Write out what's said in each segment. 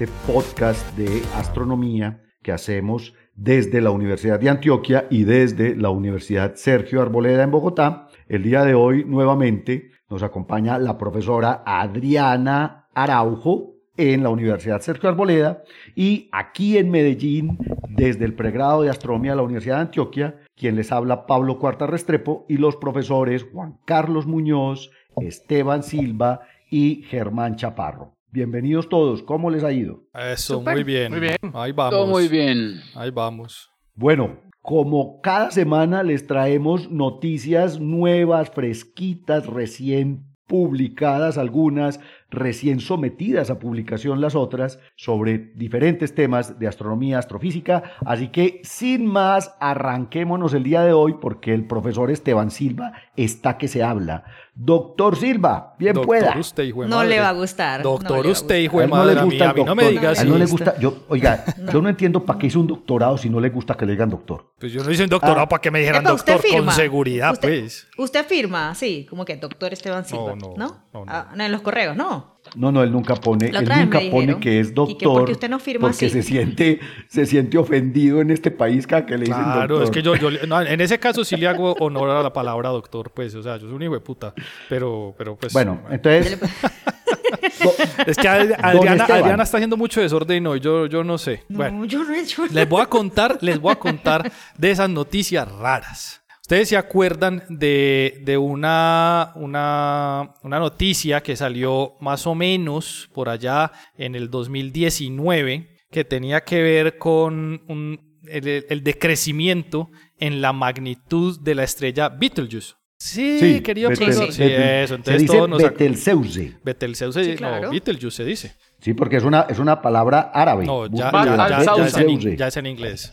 este podcast de astronomía que hacemos desde la Universidad de Antioquia y desde la Universidad Sergio Arboleda en Bogotá. El día de hoy nuevamente nos acompaña la profesora Adriana Araujo en la Universidad Sergio Arboleda y aquí en Medellín, desde el pregrado de astronomía de la Universidad de Antioquia, quien les habla Pablo Cuarta Restrepo y los profesores Juan Carlos Muñoz, Esteban Silva y Germán Chaparro. Bienvenidos todos, ¿cómo les ha ido? Eso, muy bien. Muy bien. Ahí vamos. Todo muy bien. Ahí vamos. Bueno, como cada semana les traemos noticias nuevas, fresquitas, recién publicadas algunas, recién sometidas a publicación las otras, sobre diferentes temas de astronomía, astrofísica. Así que, sin más, arranquémonos el día de hoy porque el profesor Esteban Silva está que se habla. Doctor Silva, bien Doctor pueda. usted, hijo de No madre. le va a gustar. Doctor no le usted, hijo A de él no madre. le a mí, gusta a mí no me digas A él no le eso. gusta. Yo, oiga, yo no entiendo para qué hizo un doctorado si no le gusta que le digan doctor. Pues yo no hice un doctorado Ah. para que me dijeran Epa, doctor con firma. seguridad, usted, pues. Usted firma, sí, como que doctor Esteban Silva, No, ¿no? no, no, no. Ah, en los correos, ¿no? No, no, él nunca pone, él nunca pone que es ¿y doctor. que por qué usted no firma porque así? se siente, se siente ofendido en este país cada que le dicen doctor. Claro, es que yo, yo no, en ese caso sí le hago honor a la palabra doctor, pues, o sea, yo soy un hijo de puta, pero, pero pues... Bueno, entonces. do- Es que Adriana, está haciendo mucho desorden hoy, yo, yo no sé. No, Bueno, yo no he hecho les voy a contar, les voy a contar de esas noticias raras. Ustedes se acuerdan de, de una, una, una noticia que salió más o menos por allá en el 2019 que tenía que ver con un- el, el decrecimiento en la magnitud de la estrella Betelgeuse. Sí, sí, querido Betel- profesor. Sí, Betel- eso. se dice nos Betelgeuse. Betelgeuse, Sí, no, claro. Betelgeuse se dice. Sí, porque es una, es una palabra árabe. No, ya, ya, ya- ya es en, ya es en inglés.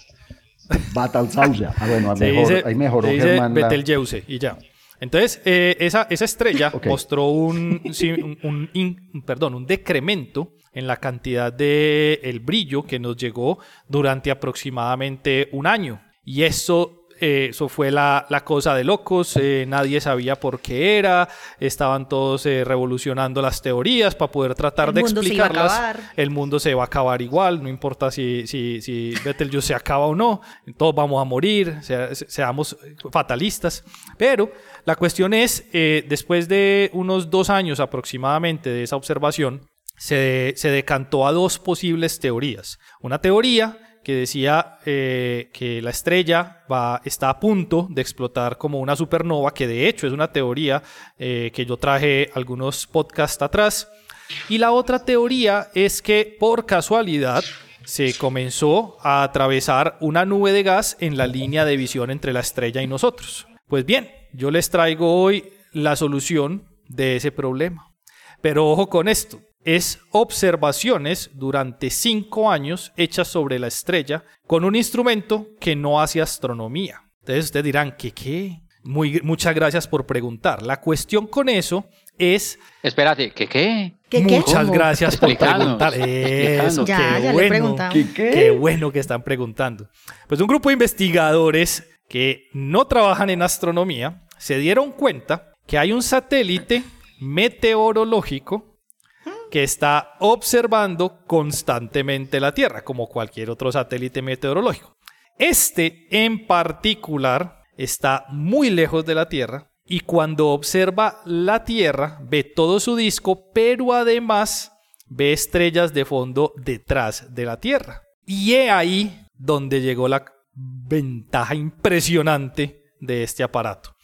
Betelgeuse. Ah, bueno, mejor, dice, ahí mejoró la- Betelgeuse y ya. Entonces, eh, esa, esa estrella Ok. mostró un, un, un in- perdón, un decremento en la cantidad de el brillo que nos llegó durante aproximadamente un año. Y eso, eh, eso fue la, la cosa de locos, eh, nadie sabía por qué era, estaban todos eh, revolucionando las teorías para poder tratar El de explicarlas. El mundo se va a acabar igual, no importa si, si, si Betelgeuse se acaba o no, todos vamos a morir, sea- seamos fatalistas. Pero la cuestión es, después de unos dos años aproximadamente de esa observación, se, se decantó a dos posibles teorías. Una teoría que decía eh, que la estrella va, está a punto de explotar como una supernova, que de hecho es una teoría eh, que yo traje algunos podcasts atrás. Y la otra teoría es que por casualidad se comenzó a atravesar una nube de gas en la línea de visión entre la estrella y nosotros. Pues bien, yo les traigo hoy la solución de ese problema. Pero ojo con esto, es observaciones durante cinco años hechas sobre la estrella con un instrumento que no hace astronomía. Entonces ustedes dirán, ¿qué qué? Muy, muchas gracias por preguntar. La cuestión con eso es Espérate, ¿qué qué? ¿Qué, qué? Muchas ¿Cómo? gracias por preguntar. Eso, Ya, qué ya bueno. preguntamos. ¿Qué, qué? Qué bueno que están preguntando. Pues un grupo de investigadores que no trabajan en astronomía se dieron cuenta que hay un satélite meteorológico que está observando constantemente la Tierra, como cualquier otro satélite meteorológico. Este en particular está muy lejos de la Tierra y cuando observa la Tierra ve todo su disco, pero además ve estrellas de fondo detrás de la Tierra. Y he ahí donde llegó la ventaja impresionante de este aparato.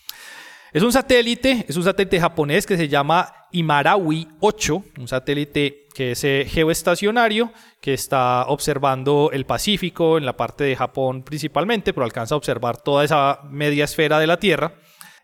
Es un satélite, es un satélite japonés que se llama Imarawi 8, un satélite que es eh, geoestacionario, que está observando el Pacífico en la parte de Japón principalmente, pero alcanza a observar toda esa media esfera de la Tierra.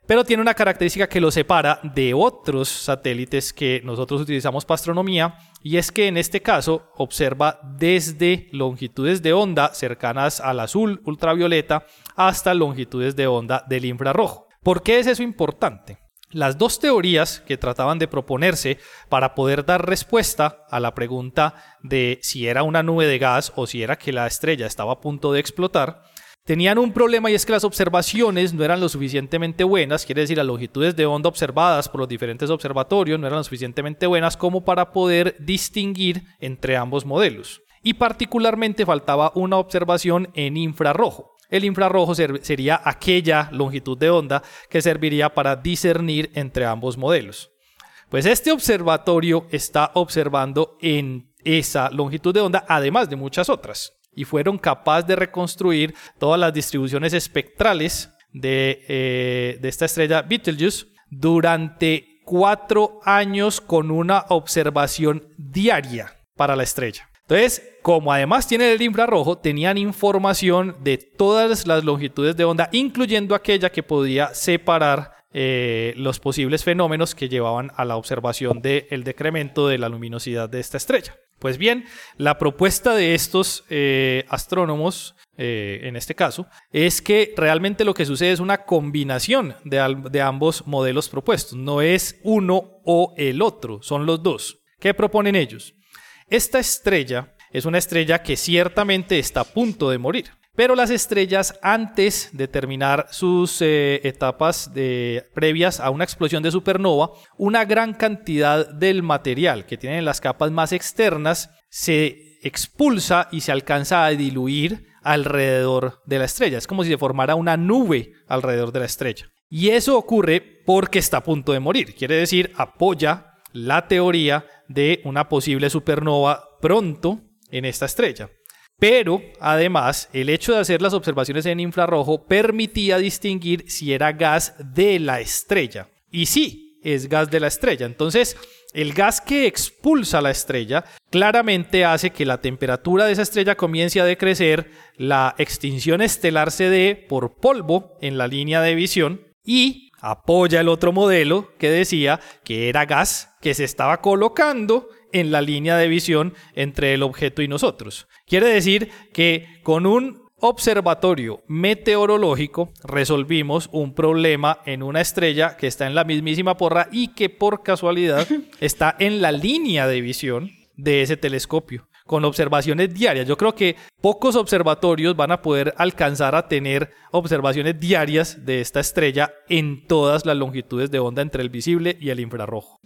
pero tiene una característica que lo separa de otros satélites que nosotros utilizamos para astronomía, y es que en este caso observa desde longitudes de onda cercanas al azul ultravioleta hasta longitudes de onda del infrarrojo. ¿Por qué es eso importante? Las dos teorías que trataban de proponerse para poder dar respuesta a la pregunta de si era una nube de gas o si era que la estrella estaba a punto de explotar, tenían un problema y es que las observaciones no eran lo suficientemente buenas, quiere decir las longitudes de onda observadas por los diferentes observatorios no eran lo suficientemente buenas como para poder distinguir entre ambos modelos. Y particularmente faltaba una observación en infrarrojo. El infrarrojo sería aquella longitud de onda que serviría para discernir entre ambos modelos. Pues este observatorio está observando en esa longitud de onda, además de muchas otras y fueron capaces de reconstruir todas las distribuciones espectrales de, eh, de esta estrella Betelgeuse durante cuatro años con una observación diaria para la estrella. Entonces, como además tienen el infrarrojo, tenían información de todas las longitudes de onda, incluyendo aquella que podía separar eh, los posibles fenómenos que llevaban a la observación del decremento de la luminosidad de esta estrella. Pues bien, la propuesta de estos eh, astrónomos, eh, en este caso, es que realmente lo que sucede es una combinación de, ambos modelos propuestos. No es uno o el otro, son los dos. ¿Qué proponen ellos? Esta estrella es una estrella que ciertamente está a punto de morir. Pero las estrellas, antes de terminar sus eh, etapas previas a una explosión de supernova, una gran cantidad del material que tienen las capas más externas se expulsa y se alcanza a diluir alrededor de la estrella. Es como si se formara una nube alrededor de la estrella. Y eso ocurre porque está a punto de morir. Quiere decir, apoya la teoría de una posible supernova pronto en esta estrella. Pero además, el hecho de hacer las observaciones en infrarrojo permitía distinguir si era gas de la estrella. Y sí, es gas de la estrella. Entonces, el gas que expulsa la estrella claramente hace que la temperatura de esa estrella comience a decrecer, la extinción estelar se dé por polvo en la línea de visión y apoya el otro modelo que decía que era gas que se estaba colocando en la línea de visión entre el objeto y nosotros. Quiere decir que con un observatorio meteorológico resolvimos un problema en una estrella que está en la mismísima porra y que por casualidad está en la línea de visión de ese telescopio con observaciones diarias. Yo creo que pocos observatorios van a poder alcanzar a tener observaciones diarias de esta estrella en todas las longitudes de onda entre el visible y el infrarrojo.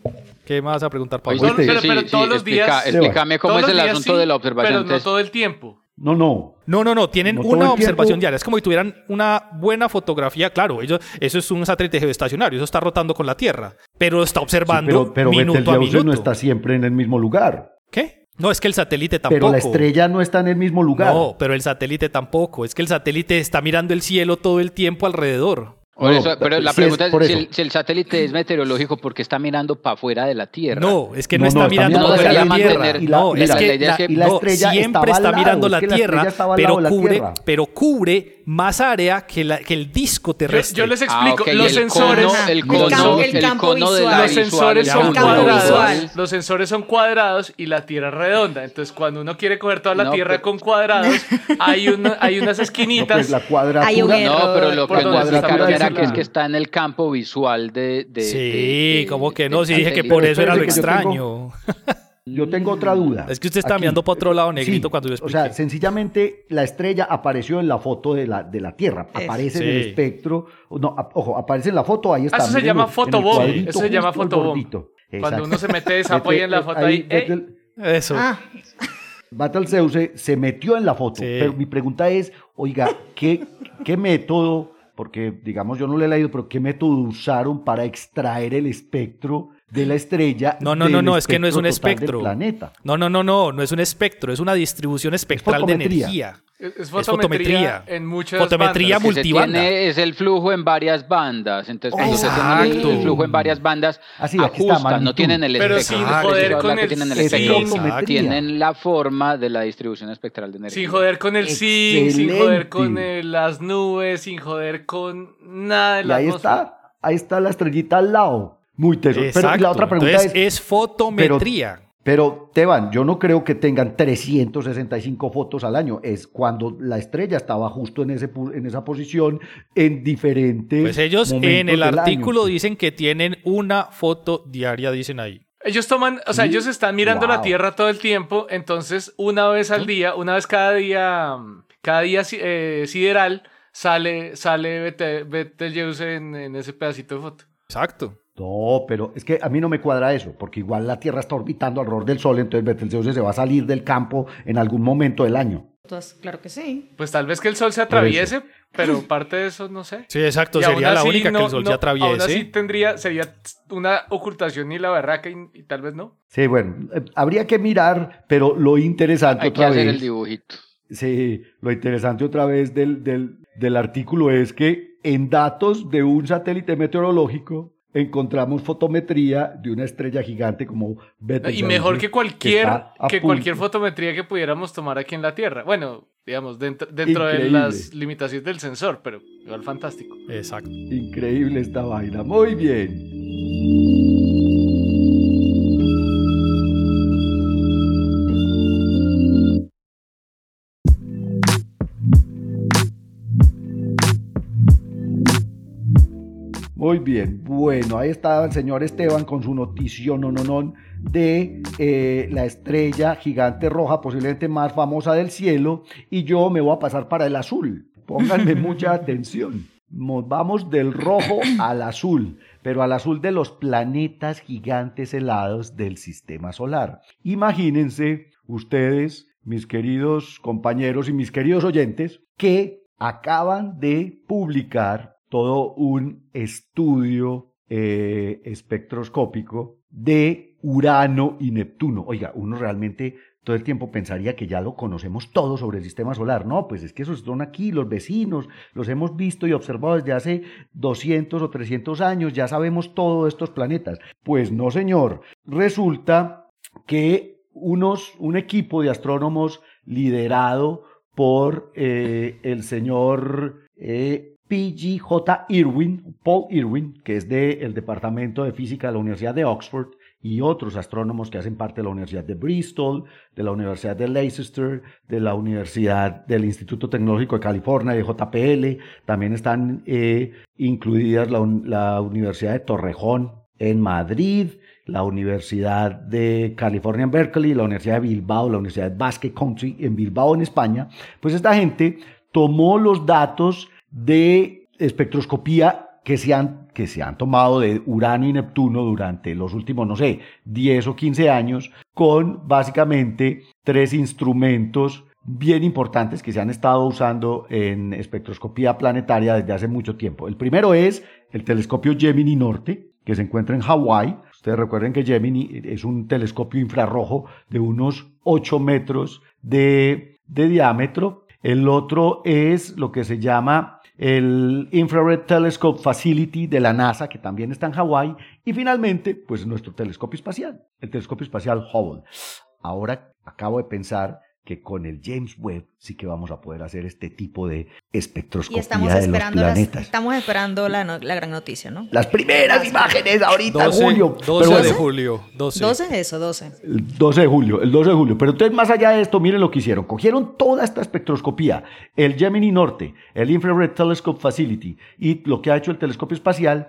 ¿Qué me vas a preguntar, Pablo? pero, pero, todos los días. Explícame cómo es el asunto de la observación. Pero no todo el tiempo. No, no. No, no, no. Tienen una observación diaria. Es como si tuvieran una buena fotografía. Claro, ellos, eso es un satélite geoestacionario. Eso está rotando con la Tierra. Pero está observando pero, pero minuto a minuto. no está siempre en el mismo lugar. ¿Qué? No, es que el satélite tampoco. Pero la estrella no está en el mismo lugar. No, pero el satélite tampoco. Es que el satélite está mirando el cielo todo el tiempo alrededor pero la pregunta es, si, el, satélite es meteorológico, ¿por qué está mirando para afuera de la Tierra? No, es que no, está mirando para afuera de la Tierra. no, es que la, siempre está mirando la Tierra, pero cubre, pero cubre más área que, la, que el disco terrestre. Yo, les explico, los sensores, el, cono, el, campo visual. los sensores son cuadrados, los sensores son cuadrados y la Tierra es redonda. Entonces, cuando uno quiere coger toda la Tierra con cuadrados, hay, hay unas esquinitas. Pues la cuadratura. no, pero lo que que es que está en el campo visual de. de sí, como que no, sí dije que por eso era lo extraño. Yo tengo otra duda. Es que usted está mirando para otro lado negrito cuando yo expliqué. O sea, sencillamente la estrella apareció en la foto de la, de la Tierra. Aparece en el espectro. No, ojo, aparece en la foto, ahí está. Eso se llama fotobomb. Eso se llama fotobomb. Cuando uno se mete esa apoya en la foto ahí. Eso. Ah. Zeus se metió en la foto. Pero mi pregunta es, oiga, ¿qué, qué método porque digamos yo no le he leído, pero ¿qué método usaron para extraer el espectro de la estrella? No, no, no, no, es que no es un espectro. Planeta? No, no, no, no, no es un espectro, es una distribución espectral de energía. Es, fotometría, en muchas fotometría multibanda. es el flujo en varias bandas. Entonces, cuando se tiene el, flujo en varias bandas, Así, ajustan, no tienen el Pero sin joder con el, tienen el tienen la forma de la distribución espectral de energía. Sin joder con el zinc, sin joder con las nubes, sin joder con nada de la Y ahí está. ahí está la estrellita al lado. Muy teso. Pero la otra pregunta es, es fotometría. Pero, Teban, yo no creo que tengan 365 fotos al año. Es cuando la estrella estaba justo en, ese, en esa posición en diferentes. Pues ellos en el artículo dicen que tienen una foto diaria, dicen ahí. Ellos toman, o sea, ellos están mirando la Tierra todo el tiempo, entonces una vez al día, una vez cada día, cada día eh, sideral, sale, sale Betelgeuse en, en ese pedacito de foto. Exacto. No, pero es que a mí no me cuadra eso, porque igual la Tierra está orbitando alrededor del Sol, entonces Betelgeuse se va a salir del campo en algún momento del año. Entonces, claro que sí. Pues tal vez que el Sol se atraviese, pero parte de eso no sé. Sí, exacto, sería la única que el Sol se atraviese. Aún así tendría, sería una ocultación y la barraca y, tal vez no. Sí, bueno, eh, habría que mirar, pero lo interesante Hay que hacer el dibujito. Sí, lo interesante otra vez del, del, del artículo es que en datos de un satélite meteorológico encontramos fotometría de una estrella gigante como Betelgeuse. Y mejor que cualquier, que, cualquier fotometría que pudiéramos tomar aquí en la Tierra. Bueno, digamos, dentro, dentro de las limitaciones del sensor, pero igual fantástico. Exacto. Increíble esta vaina. Muy bien. Bien, bueno, ahí estaba el señor Esteban con su notición no, no, no, de eh, la estrella gigante roja, posiblemente más famosa del cielo, y yo me voy a pasar para el azul. Pónganme mucha atención. Nos vamos del rojo al azul, pero al azul de los planetas gigantes helados del sistema solar. Imagínense ustedes, mis queridos compañeros y mis queridos oyentes, que acaban de publicar todo un estudio eh, espectroscópico de Urano y Neptuno. Oiga, uno realmente todo el tiempo pensaría que ya lo conocemos todo sobre el sistema solar. No, pues es que esos son aquí, los vecinos, los hemos visto y observado desde hace 200 o 300 años, ya sabemos todos estos planetas. Pues no, señor. Resulta que unos, un equipo de astrónomos liderado por eh, el señor eh, P.G.J. Irwin, Paul Irwin, que es del Departamento de Física de la Universidad de Oxford, y otros astrónomos que hacen parte de la Universidad de Bristol, de la Universidad de Leicester, de la Universidad del Instituto Tecnológico de California, de JPL. También están eh, incluidas la, la Universidad de Torrejón en Madrid, la Universidad de California en Berkeley, la Universidad de Bilbao, la Universidad de Basque Country en Bilbao, en España. Pues esta gente tomó los datos de espectroscopía que se, han, que se han tomado de Urano y Neptuno durante los últimos, no sé, 10 o 15 años, con básicamente tres instrumentos bien importantes que se han estado usando en espectroscopía planetaria desde hace mucho tiempo. El primero es el telescopio Gemini Norte, que se encuentra en Hawái. Ustedes recuerden que Gemini es un telescopio infrarrojo de unos 8 metros de, de diámetro. El otro es lo que se llama el Infrared Telescope Facility de la NASA, que también está en Hawái, y finalmente, pues nuestro telescopio espacial, el telescopio espacial Hubble. Ahora acabo de pensar que con el James Webb sí que vamos a poder hacer este tipo de espectroscopía estamos de los planetas. estamos esperando la, la, gran noticia, ¿no? Las primeras imágenes ahorita, 12, julio. 12 de julio. 12. 12 es eso, 12. El 12 de julio, el 12 de julio. Pero entonces, más allá de esto, miren lo que hicieron. Cogieron toda esta espectroscopía, el Gemini Norte, el Infrared Telescope Facility y lo que ha hecho el telescopio espacial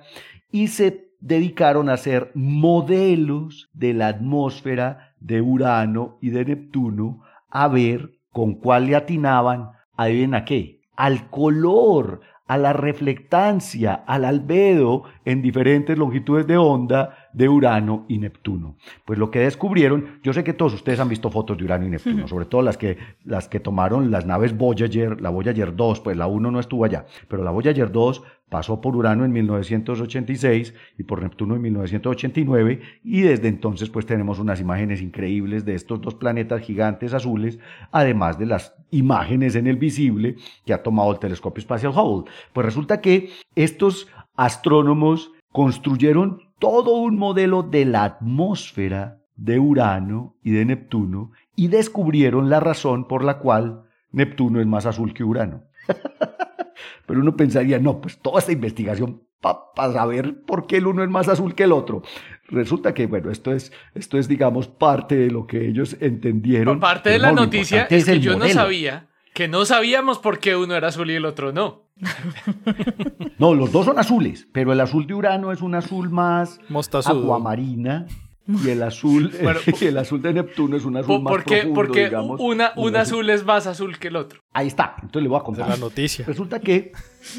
y se dedicaron a hacer modelos de la atmósfera de Urano y de Neptuno a ver con cuál le atinaban, adivinen a qué, al color, a la reflectancia, al albedo en diferentes longitudes de onda de Urano y Neptuno. Pues lo que descubrieron, yo sé que todos ustedes han visto fotos de Urano y Neptuno, sobre todo las que, las que tomaron las naves Voyager, la Voyager 2, pues la 1 no estuvo allá, pero la Voyager 2 pasó por Urano en 1986 y por Neptuno en 1989 y desde entonces pues tenemos unas imágenes increíbles de estos dos planetas gigantes azules, además de las imágenes en el visible que ha tomado el telescopio espacial Hubble. Pues resulta que estos astrónomos construyeron todo un modelo de la atmósfera de Urano y de Neptuno y descubrieron la razón por la cual Neptuno es más azul que Urano. Pero uno pensaría, no, pues toda esta investigación para saber por qué el uno es más azul que el otro. Resulta que, bueno, esto es, esto es, digamos, parte de lo que ellos entendieron. Parte de la noticia es, que yo no sabía, que no sabíamos por qué uno era azul y el otro no. no, los dos son azules, pero el azul de Urano es un azul más Mostazudo. aguamarina y el azul, el azul de Neptuno es un azul más profundo, porque una, un azul es más azul que el otro. Ahí está, entonces le voy a contar. la noticia. Resulta que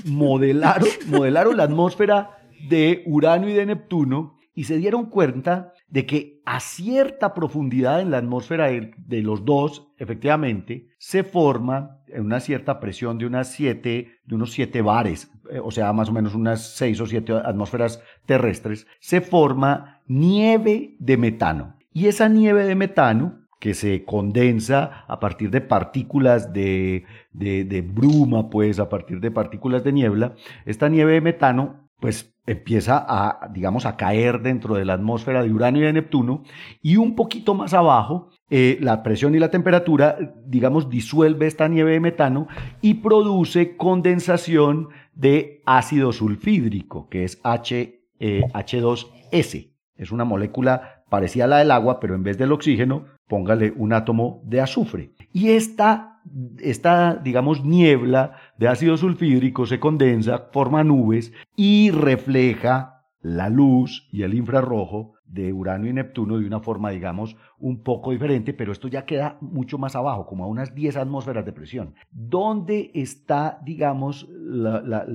modelaron, modelaron la atmósfera de Urano y de Neptuno y se dieron cuenta de que a cierta profundidad en la atmósfera de, los dos, efectivamente, se forma en una cierta presión de unas siete, de unos siete bares, eh, o sea, más o menos unas seis o siete atmósferas terrestres, se forma nieve de metano. Y esa nieve de metano que se condensa a partir de partículas de, de, bruma, pues a partir de partículas de niebla, esta nieve de metano, pues empieza a, digamos, a caer dentro de la atmósfera de Urano y de Neptuno, y un poquito más abajo, eh, la presión y la temperatura, digamos, disuelve esta nieve de metano y produce condensación de ácido sulfídrico, que es H, H2S. Eh, es una molécula parecida a la del agua, pero en vez del oxígeno, póngale un átomo de azufre. Y esta esta, digamos, niebla de ácido sulfídrico se condensa, forma nubes y refleja la luz y el infrarrojo de Urano y Neptuno de una forma, digamos, un poco diferente, pero esto ya queda mucho más abajo, como a unas 10 atmósferas de presión. ¿Dónde está, digamos, la,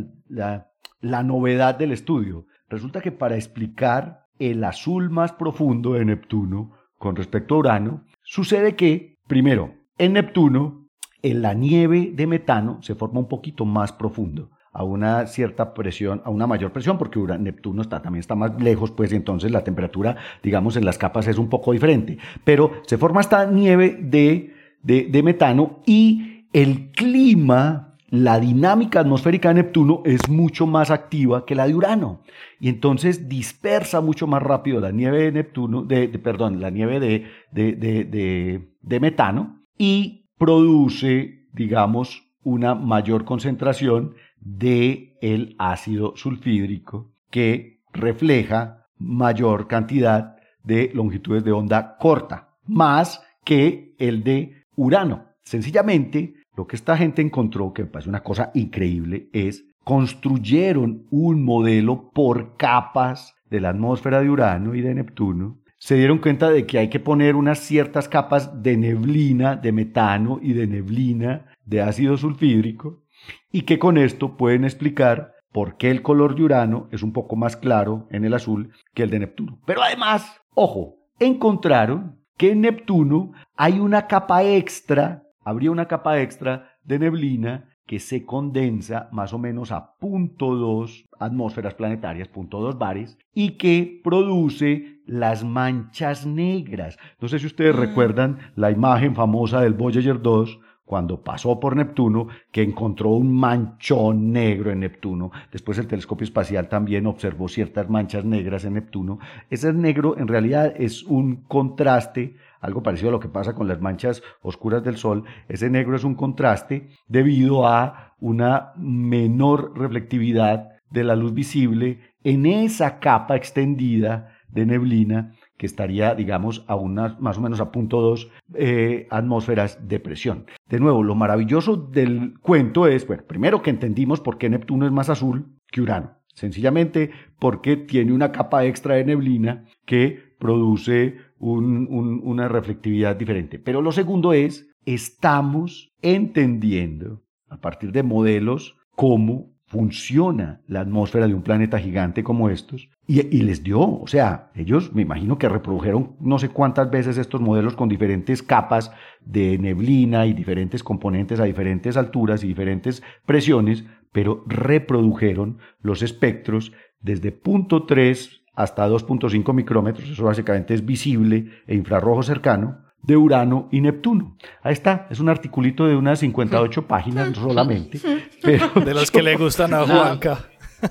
la novedad del estudio? Resulta que para explicar el azul más profundo de Neptuno con respecto a Urano, sucede que, primero, en Neptuno en la nieve de metano se forma un poquito más profundo a una cierta presión, a una mayor presión, porque Neptuno está, también está más lejos, pues entonces la temperatura, digamos, en las capas es un poco diferente. Pero se forma esta nieve de, de, metano y el clima, la dinámica atmosférica de Neptuno es mucho más activa que la de Urano. Y entonces dispersa mucho más rápido la nieve de Neptuno, de, perdón, la nieve de, de, de metano y produce, digamos, una mayor concentración de el ácido sulfídrico que refleja mayor cantidad de longitudes de onda corta, más que el de Urano. Sencillamente, lo que esta gente encontró, que me parece una cosa increíble, es construyeron un modelo por capas de la atmósfera de Urano y de Neptuno se dieron cuenta de que hay que poner unas ciertas capas de neblina, de metano y de neblina de ácido sulfídrico y que con esto pueden explicar por qué el color de Urano es un poco más claro en el azul que el de Neptuno. Pero además, ojo, encontraron que en Neptuno hay una capa extra, habría una capa extra de neblina que se condensa más o menos a 0.2 atmósferas planetarias, 0.2 bares, y que produce las manchas negras. No sé si ustedes mm. recuerdan la imagen famosa del Voyager 2 cuando pasó por Neptuno, que encontró un manchón negro en Neptuno. Después el telescopio espacial también observó ciertas manchas negras en Neptuno. Ese negro en realidad es un contraste algo parecido a lo que pasa con las manchas oscuras del Sol. Ese negro es un contraste debido a una menor reflectividad de la luz visible en esa capa extendida de neblina que estaría, digamos, a unas más o menos a punto dos eh, atmósferas de presión. De nuevo, lo maravilloso del cuento es, bueno, primero que entendimos por qué Neptuno es más azul que Urano. Sencillamente porque tiene una capa extra de neblina que produce una reflectividad diferente. Pero lo segundo es, estamos entendiendo a partir de modelos cómo funciona la atmósfera de un planeta gigante como estos. Y, les dio, o sea, ellos me imagino que reprodujeron no sé cuántas veces estos modelos con diferentes capas de neblina y diferentes componentes a diferentes alturas y diferentes presiones, pero reprodujeron los espectros desde punto 3 hasta 2.5 micrómetros, eso básicamente es visible e infrarrojo cercano, de Urano y Neptuno. Ahí está, es un articulito de unas 58 páginas solamente. Pero de los que le gustan a Juanca.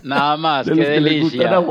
Nada más, qué delicia.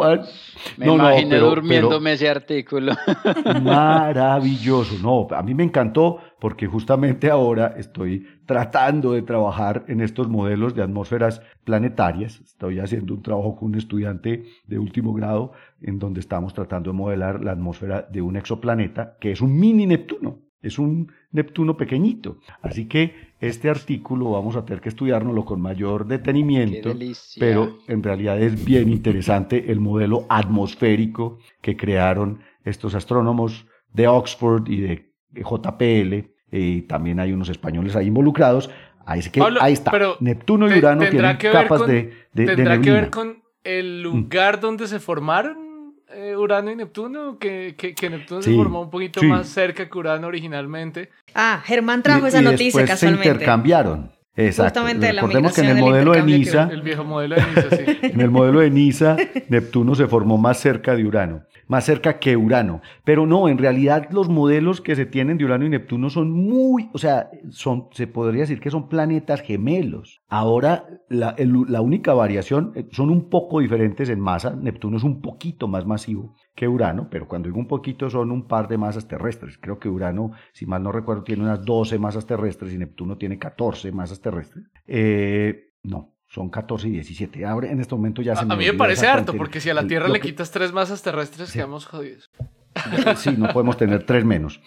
Me no, imaginé durmiéndome ese artículo. Maravilloso. No, a mí me encantó porque justamente ahora estoy tratando de trabajar en estos modelos de atmósferas planetarias. Estoy haciendo un trabajo con un estudiante de último grado en donde estamos tratando de modelar la atmósfera de un exoplaneta que es un mini Neptuno. Es un Neptuno pequeñito. Así que este artículo vamos a tener que estudiárnoslo con mayor detenimiento, pero en realidad es bien interesante el modelo atmosférico que crearon estos astrónomos de Oxford y de JPL, y también hay unos españoles ahí involucrados. Ahí, que, ahí está. Neptuno y Urano tienen capas de, de, ¿Tendrá que ver con el lugar donde se formaron? Eh, Urano y Neptuno, que, que, Neptuno se formó un poquito más cerca que Urano originalmente. Ah, Germán trajo esa noticia casualmente. Se intercambiaron. Exacto. Justamente Recordemos que en el modelo de NISA, el viejo modelo de NISA, sí. en el modelo de NISA, Neptuno se formó más cerca de Urano más cerca que Urano. Pero no, en realidad los modelos que se tienen de Urano y Neptuno son muy, o sea, son, se podría decir que son planetas gemelos. Ahora, la, la única variación, eh, son un poco diferentes en masa. Neptuno es un poquito más masivo que Urano, pero cuando digo un poquito son un par de masas terrestres. Creo que Urano, si mal no recuerdo, tiene unas 12 masas terrestres y Neptuno tiene 14 masas terrestres. Eh, no, son 14 y 17. Ahora, en este momento ya se A, a mí me parece harto, porque si a la Tierra le quitas tres masas terrestres, quedamos jodidos. Sí, no podemos tener tres menos.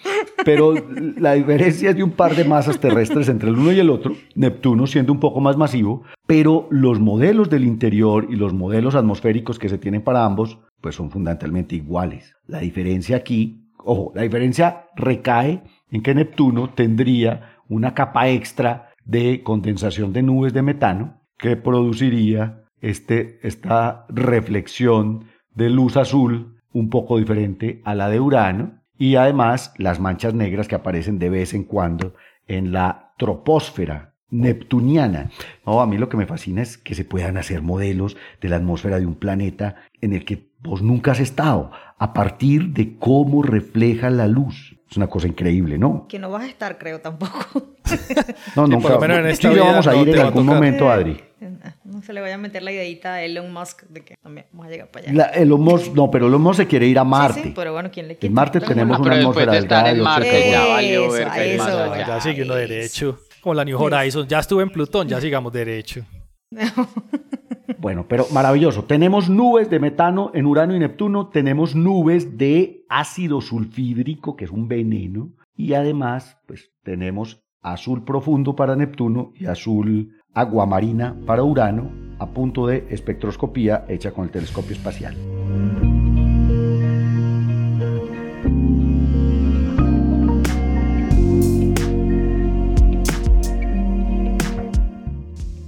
Pero la diferencia es de un par de masas terrestres entre el uno y el otro, Neptuno siendo un poco más masivo, pero los modelos del interior y los modelos atmosféricos que se tienen para ambos, pues son fundamentalmente iguales. La diferencia aquí, ojo, la diferencia recae en que Neptuno tendría una capa extra de condensación de nubes de metano, que produciría este, esta reflexión de luz azul un poco diferente a la de Urano y además las manchas negras que aparecen de vez en cuando en la troposfera neptuniana. a mí lo que me fascina es que se puedan hacer modelos de la atmósfera de un planeta en el que vos nunca has estado, a partir de cómo refleja la luz. Es una cosa increíble, ¿no? Que no vas a estar, creo, tampoco. no, nunca. Por lo menos en esta vamos a ir en algún momento, Adri. No se le vaya a meter la ideita a Elon Musk de que también vamos a llegar para allá. Elon Musk, no, pero Elon Musk se quiere ir a Marte. Sí, pero bueno, ¿quién le quiere? En Marte tenemos una atmósfera delgada en Marte, ya valió ver que eso, Ya sigue uno derecho. Como la New Horizons. Ya estuve en Plutón, ya sigamos derecho. Bueno, pero maravilloso. Tenemos nubes de metano en Urano y Neptuno, tenemos nubes de ácido sulfídrico, que es un veneno, y además, pues tenemos azul profundo para Neptuno y azul aguamarina para Urano a punto de espectroscopía hecha con el telescopio espacial.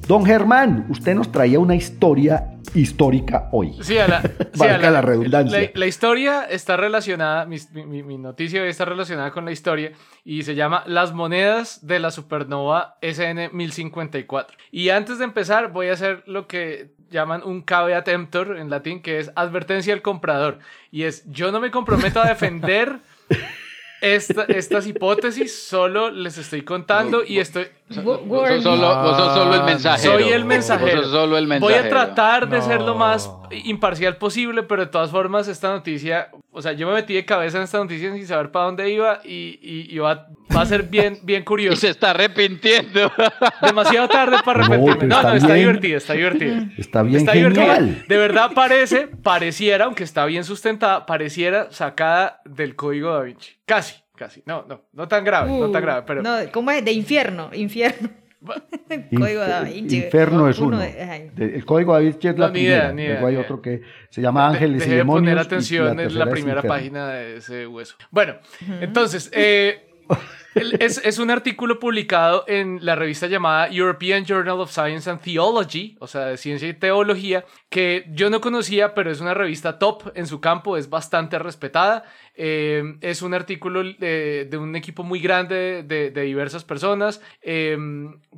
Don Germán, usted nos traía una historia histórica hoy. Sí, a la, la, redundancia. La, historia está relacionada, mi, mi, noticia está relacionada con la historia y se llama Las monedas de la supernova SN 1054. Y antes de empezar voy a hacer lo que llaman un caveat emptor en latín, que es advertencia al comprador. Y es, yo no me comprometo a defender estas hipótesis solo les estoy contando y estoy... Vos sos solo, el mensajero. Soy el mensajero. Solo el mensajero. Voy a tratar de ser lo más imparcial posible, pero de todas formas esta noticia, o sea, yo me metí de cabeza en esta noticia sin saber para dónde iba y, y, va, va, a ser bien, bien curioso. Y se está arrepintiendo. Demasiado tarde para arrepentirme. No, no, está, divertida, está divertida. Está bien está genial. De verdad parece, pareciera, aunque está bien sustentada, pareciera sacada del código da Vinci. Casi, casi. No, no, no tan grave, no tan uh, grave, pero... No, ¿cómo es? De infierno, infierno. el código da Vinci. Inferno es uno. el código da Vinci es la no, primera. Idea, idea, Luego hay otro que se llama Ángeles y Demonios. poner atención, en la primera página de ese hueso. Bueno, entonces... Eh, es, es, un artículo publicado en la revista llamada European Journal of Science and Theology, o sea, de ciencia y teología, que yo no conocía, pero es una revista top en su campo, es bastante respetada. Eh, es un artículo de, un equipo muy grande de, diversas personas, eh,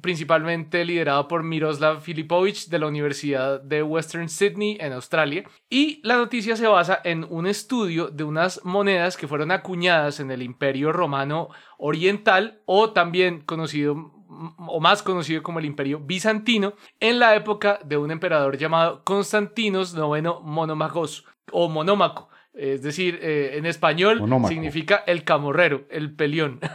principalmente liderado por Miroslav Filipovich de la Universidad de Western Sydney en Australia. Y la noticia se basa en un estudio de unas monedas que fueron acuñadas en el Imperio Romano Oriental o también conocido o más conocido como el Imperio Bizantino, en la época de un emperador llamado Constantinos IX Monomagos o Monómaco. Es decir, eh, en español significa el camorrero, el pelión.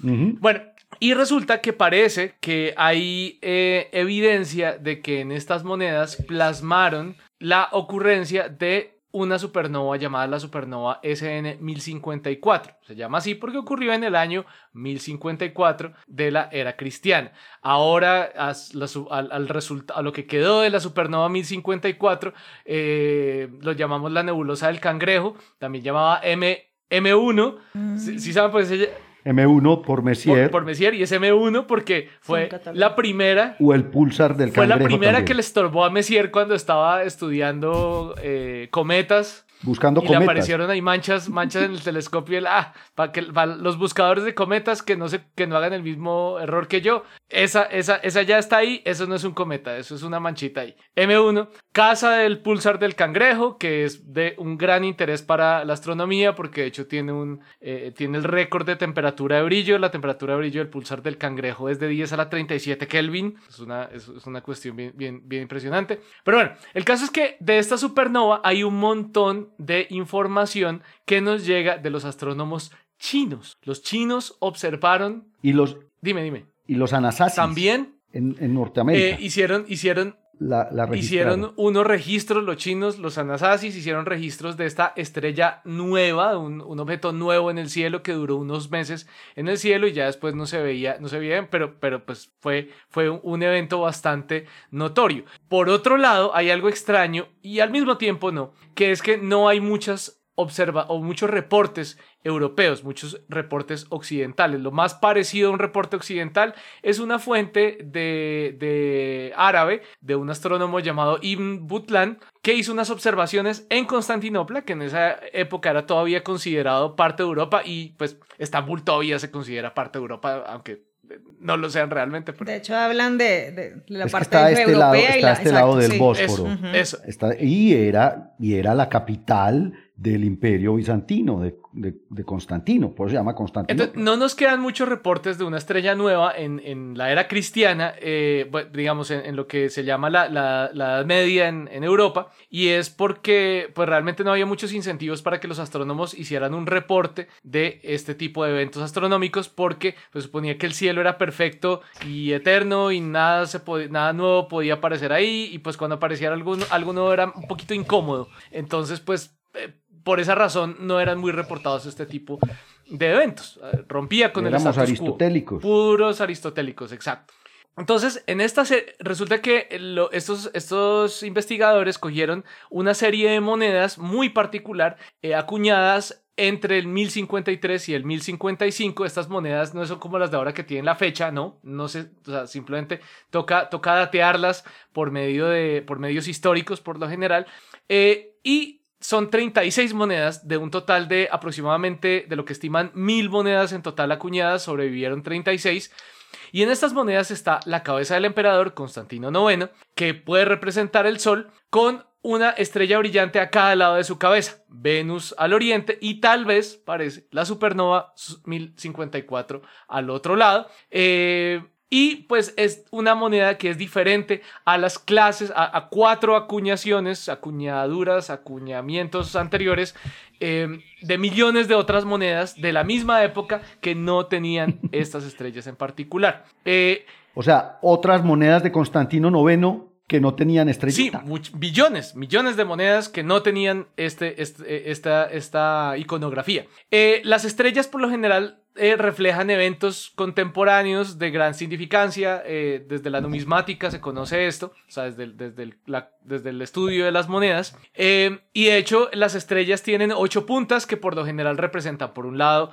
Bueno, y resulta que parece que hay eh, evidencia de que en estas monedas plasmaron la ocurrencia de una supernova llamada la supernova SN 1054. Se llama así porque ocurrió en el año 1054 de la era cristiana. Ahora, al, a lo que quedó de la supernova 1054, eh, lo llamamos la nebulosa del cangrejo, también llamaba M, M1. Si, saben, pues M1 por Messier. Por, Messier y es M1 porque fue la primera. O el pulsar del Fue la primera que le estorbó a Messier cuando estaba estudiando eh, cometas buscando y le aparecieron ahí manchas, manchas en el telescopio. El, ah, para que los buscadores de cometas que no, se, que no hagan el mismo error que yo. Esa, esa, esa ya está ahí. Eso no es un cometa, eso es una manchita ahí. M1, casa del pulsar del cangrejo, que es de un gran interés para la astronomía, porque de hecho tiene, un, eh, tiene el récord de temperatura de brillo. La temperatura de brillo del pulsar del cangrejo es de 10 a la 37 Kelvin. Es una, es, es una cuestión bien, bien, bien impresionante. Pero bueno, el caso es que de esta supernova hay un montón de información que nos llega de los astrónomos chinos. Los chinos observaron. Y los. Dime, dime. Y los Anasazi. También. En, en Norteamérica. Eh, hicieron, hicieron hicieron unos registros, los chinos, los Anasazis, hicieron registros de esta estrella nueva, un, un, objeto nuevo en el cielo que duró unos meses en el cielo y ya después no se veía, no se veía, pero, pero pues fue, fue un evento bastante notorio. Por otro lado, hay algo extraño y al mismo tiempo no, que es que no hay muchas observa o muchos reportes europeos, muchos reportes occidentales. Lo más parecido a un reporte occidental es una fuente de, de árabe de un astrónomo llamado Ibn Butlan que hizo unas observaciones en Constantinopla, que en esa época era todavía considerado parte de Europa y pues Estambul todavía se considera parte de Europa, aunque no lo sean realmente. De hecho, hablan de, la parte está este lado, está y este lado del Bósforo. Eso, y, era, y era la capital del imperio bizantino, de, de, Constantino, por eso se llama Constantino. Entonces, no nos quedan muchos reportes de una estrella nueva en, en la era cristiana, eh, digamos, en, lo que se llama la, la, la Edad Media en, en, Europa, y es porque pues realmente no había muchos incentivos para que los astrónomos hicieran un reporte de este tipo de eventos astronómicos, porque pues, suponía que el cielo era perfecto y eterno y nada, se nada nuevo podía aparecer ahí, y pues cuando apareciera algo nuevo era un poquito incómodo. Entonces, pues eh, por esa razón no eran muy reportados este tipo de eventos. Rompía con el status aristotélicos. Puros aristotélicos, exacto. Entonces, en esta resulta que estos, estos investigadores cogieron una serie de monedas muy particular, eh, acuñadas entre el 1053 y el 1055. Estas monedas no son como las de ahora que tienen la fecha, ¿no? No sé, o sea, simplemente toca, toca datearlas por, medio de, por medios históricos, por lo general. Eh, y son 36 monedas de un total de aproximadamente, de lo que estiman mil monedas en total acuñadas, sobrevivieron 36. Y en estas monedas está la cabeza del emperador Constantino IX, que puede representar el Sol con una estrella brillante a cada lado de su cabeza, Venus al oriente y tal vez parece la supernova 1054 al otro lado. Eh, y pues es una moneda que es diferente a las clases, a, cuatro acuñaciones, acuñaduras, acuñamientos anteriores eh, de millones de otras monedas de la misma época que no tenían estas estrellas en particular. Eh, o sea, otras monedas de Constantino IX que no tenían estrellas. Sí, billones, millones de monedas que no tenían este, este esta, esta iconografía. Eh, las estrellas por lo general eh, reflejan eventos contemporáneos de gran significancia. Eh, desde la numismática se conoce esto, o sea, desde desde el, desde el estudio de las monedas. Eh, y de hecho, las estrellas tienen ocho puntas que por lo general representan, por un lado,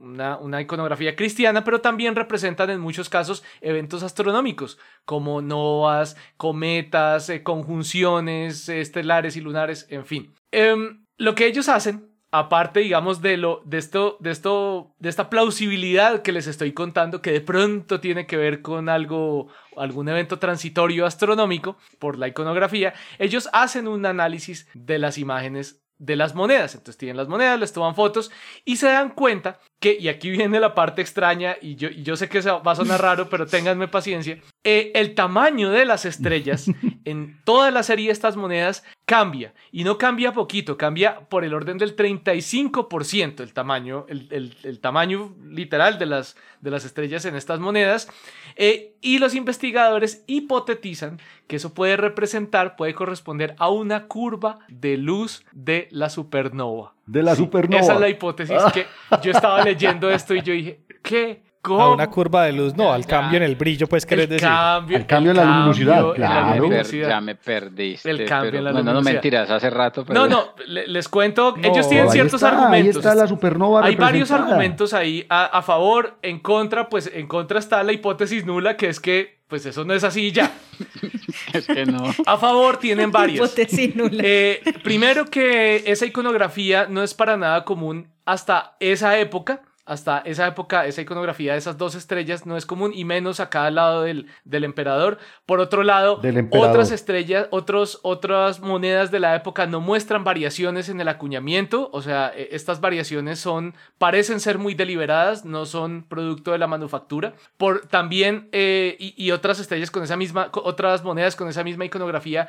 una, una iconografía cristiana, pero también representan en muchos casos eventos astronómicos, como novas, cometas, conjunciones estelares y lunares, en fin. Em, lo que ellos hacen aparte, digamos, de lo, de esto, de esto, de esta plausibilidad que les estoy contando, que de pronto tiene que ver con algo, algún evento transitorio astronómico por la iconografía, ellos hacen un análisis de las imágenes de las monedas. Entonces tienen las monedas, les toman fotos y se dan cuenta que, y aquí viene la parte extraña, y yo, yo sé que va a sonar raro, pero ténganme paciencia, eh, el tamaño de las estrellas en toda la serie de estas monedas cambia, y no cambia poquito, cambia por el orden del 35% el tamaño, el, el, tamaño literal de las, de las estrellas en estas monedas, eh, y los investigadores hipotetizan que eso puede representar, puede corresponder a una curva de luz de la supernova. De la supernova. Esa es la hipótesis que yo estaba leyendo esto y yo dije, ¿qué? ¿Cómo? A una curva de luz, no, al cambio en el brillo, pues, ¿querés decir? Cambio, al cambio en la luminosidad, claro. ya me perdiste. El cambio en la luminosidad. No, no mentiras, hace rato. Pero... No, no, les cuento, ellos tienen ciertos argumentos. Ahí está la supernova Hay varios argumentos ahí a, a, favor, en contra, pues en contra está la hipótesis nula, que es que, pues eso no es así ya. es que no. A favor tienen varios. Eh, primero que esa iconografía no es para nada común hasta esa época hasta esa época, esa iconografía de esas dos estrellas no es común y menos a cada lado del, del emperador. Por otro lado, otras estrellas, otros, otras monedas de la época no muestran variaciones en el acuñamiento, o sea, e, estas variaciones son, parecen ser muy deliberadas, no son producto de la manufactura. Por, también, eh, y, otras estrellas con esa misma, otras monedas con esa misma iconografía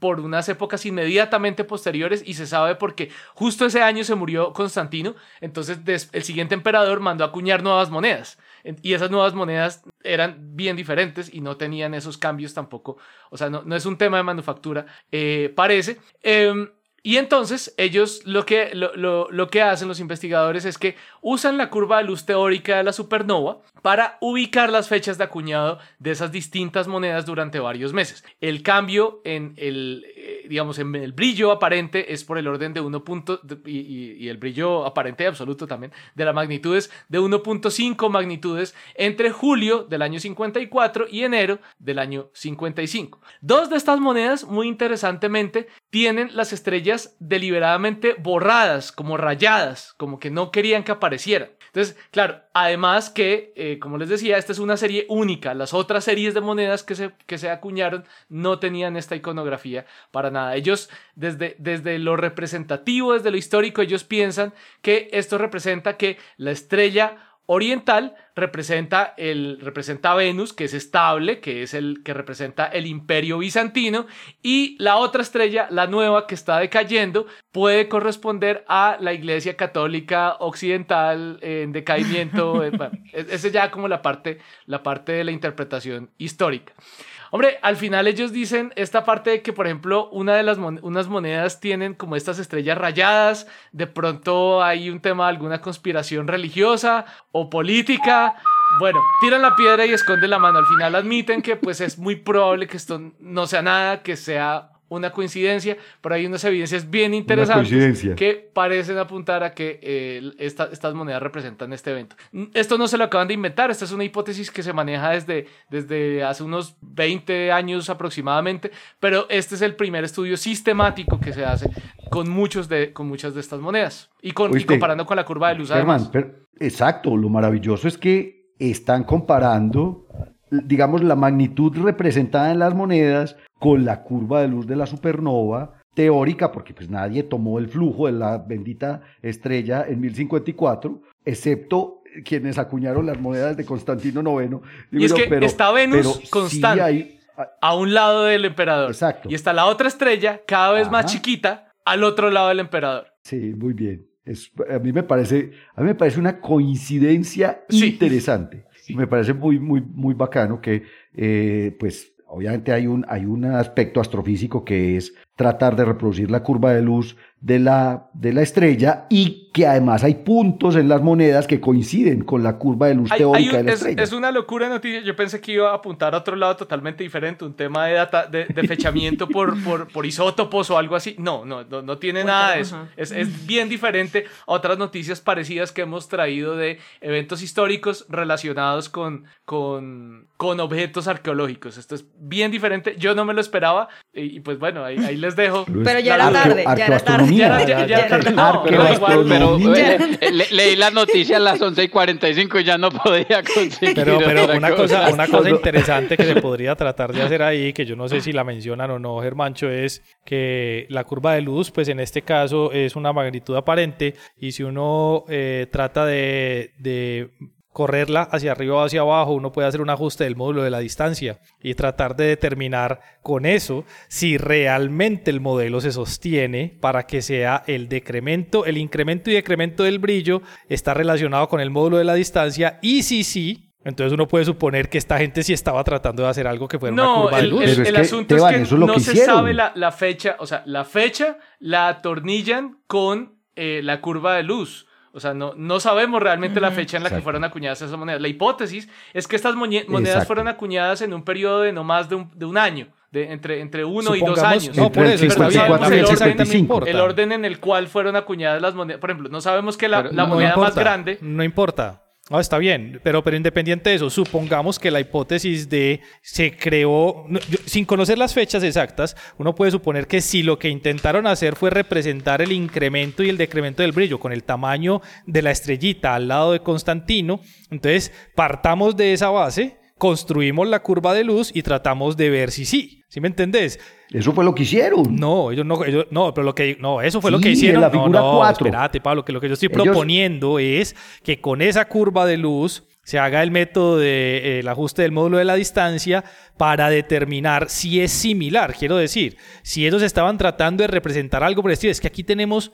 por unas épocas inmediatamente posteriores y se sabe porque justo ese año se murió Constantino, entonces el siguiente emperador mandó acuñar nuevas monedas. Y esas nuevas monedas eran bien diferentes y no tenían esos cambios tampoco. O sea, no, no es un tema de manufactura, eh, parece. Em, y entonces ellos lo que, lo, lo, que hacen los investigadores es que usan la curva de luz teórica de la supernova para ubicar las fechas de acuñado de esas distintas monedas durante varios meses. El cambio en el, eh, digamos, en el brillo aparente es por el orden de 1. y, el brillo aparente absoluto también de las magnitudes de 1.5 magnitudes entre julio del año 54 y enero del año 55. Dos de estas monedas, muy interesantemente, tienen las estrellas deliberadamente borradas, como rayadas, como que no querían que aparecieran. Entonces, claro, además que, eh, como les decía, esta es una serie única. Las otras series de monedas que se, que se acuñaron no tenían esta iconografía para nada. Ellos, desde, desde lo representativo, desde lo histórico, ellos piensan que esto representa que la estrella oriental representa, el, representa a Venus, que es estable, que es el que representa el imperio bizantino, y la otra estrella, la nueva que está decayendo, puede corresponder a la iglesia católica occidental en decaimiento. esa es ya como la parte, la parte de la interpretación histórica. Hombre, al final ellos dicen esta parte de que, por ejemplo, una de las unas monedas tienen como estas estrellas rayadas, de pronto hay un tema de alguna conspiración religiosa o política. Bueno, tiran la piedra y esconden la mano. Al final admiten que pues es muy probable que esto no sea nada, que sea una coincidencia, pero hay unas evidencias bien interesantes que parecen apuntar a que eh, estas monedas representan este evento. Esto no se lo acaban de inventar, esta es una hipótesis que se maneja desde, desde hace unos 20 años aproximadamente, pero este es el primer estudio sistemático que se hace con, muchos de, con muchas de estas monedas y, con, comparando con la curva de luz. exacto, lo maravilloso es que están comparando digamos, la magnitud representada en las monedas con la curva de luz de la supernova teórica, porque pues nadie tomó el flujo de la bendita estrella en 1054, excepto quienes acuñaron las monedas de Constantino IX. y es que está Venus constante a un lado del emperador. Exacto. Y está la otra estrella, cada vez más chiquita, al otro lado del emperador. Sí, muy bien. Es, a, mí me parece, a mí me parece una coincidencia interesante. Me parece muy, muy, muy bacano que, eh, pues, obviamente hay un, hay un aspecto astrofísico que es tratar de reproducir la curva de luz de la, de la estrella y que además hay puntos en las monedas que coinciden con la curva de luz teórica de la es, estrella. Es una locura noticia. Yo pensé que iba a apuntar a otro lado totalmente diferente, un tema de, data, de, fechamiento por, por, por, isótopos o algo así. No, no, no, no tiene nada de eso. Es, es, bien diferente a otras noticias parecidas que hemos traído de eventos históricos relacionados con, con, con objetos arqueológicos. Esto es bien diferente. Yo no me lo esperaba y, pues bueno, ahí, ahí les dejo. Pero ya era tarde, ya era tarde. Ya era tarde. No, pero igual, pero leí la noticia a las 11 y 45 y ya no podía conseguir. Pero, pero una, cosa, una cosa interesante que se podría tratar de hacer ahí, que yo no sé si la mencionan o no, Germancho, es que la curva de luz, pues en este caso es una magnitud aparente y si uno eh, trata de, de correrla hacia arriba o hacia abajo, uno puede hacer un ajuste del módulo de la distancia y tratar de determinar con eso si realmente el modelo se sostiene para que sea el decremento, el incremento y decremento del brillo está relacionado con el módulo de la distancia y si sí, entonces uno puede suponer que esta gente sí estaba tratando de hacer algo que fuera una curva de luz. El, el asunto es que no se sabe la, la, fecha, o sea, la fecha la atornillan con eh, la curva de luz. O sea, no, no sabemos realmente la fecha en la que fueron acuñadas esas monedas. La hipótesis es que estas monedas fueron acuñadas en un periodo de no más de un, de un año. De entre, entre uno y dos años. No, por eso, el, orden, el orden en el cual fueron acuñadas las monedas. Por ejemplo, no sabemos que la, la moneda más grande. No importa. No, está bien, pero, pero independiente de eso, supongamos que la hipótesis de se creó, sin conocer las fechas exactas, uno puede suponer que si lo que intentaron hacer fue representar el incremento y el decremento del brillo con el tamaño de la estrellita al lado de Constantino, entonces partamos de esa base, construimos la curva de luz y tratamos de ver si sí. ¿Sí me entendés? Eso fue lo que hicieron. No, ellos no, ellos, no, pero lo que, no, eso fue lo que hicieron. la figura no, no, espérate, Pablo, que lo que yo estoy proponiendo es que con esa curva de luz se haga el método del de, ajuste del módulo de la distancia para determinar si es similar. Quiero decir, si ellos estaban tratando de representar algo por el estilo, es que aquí tenemos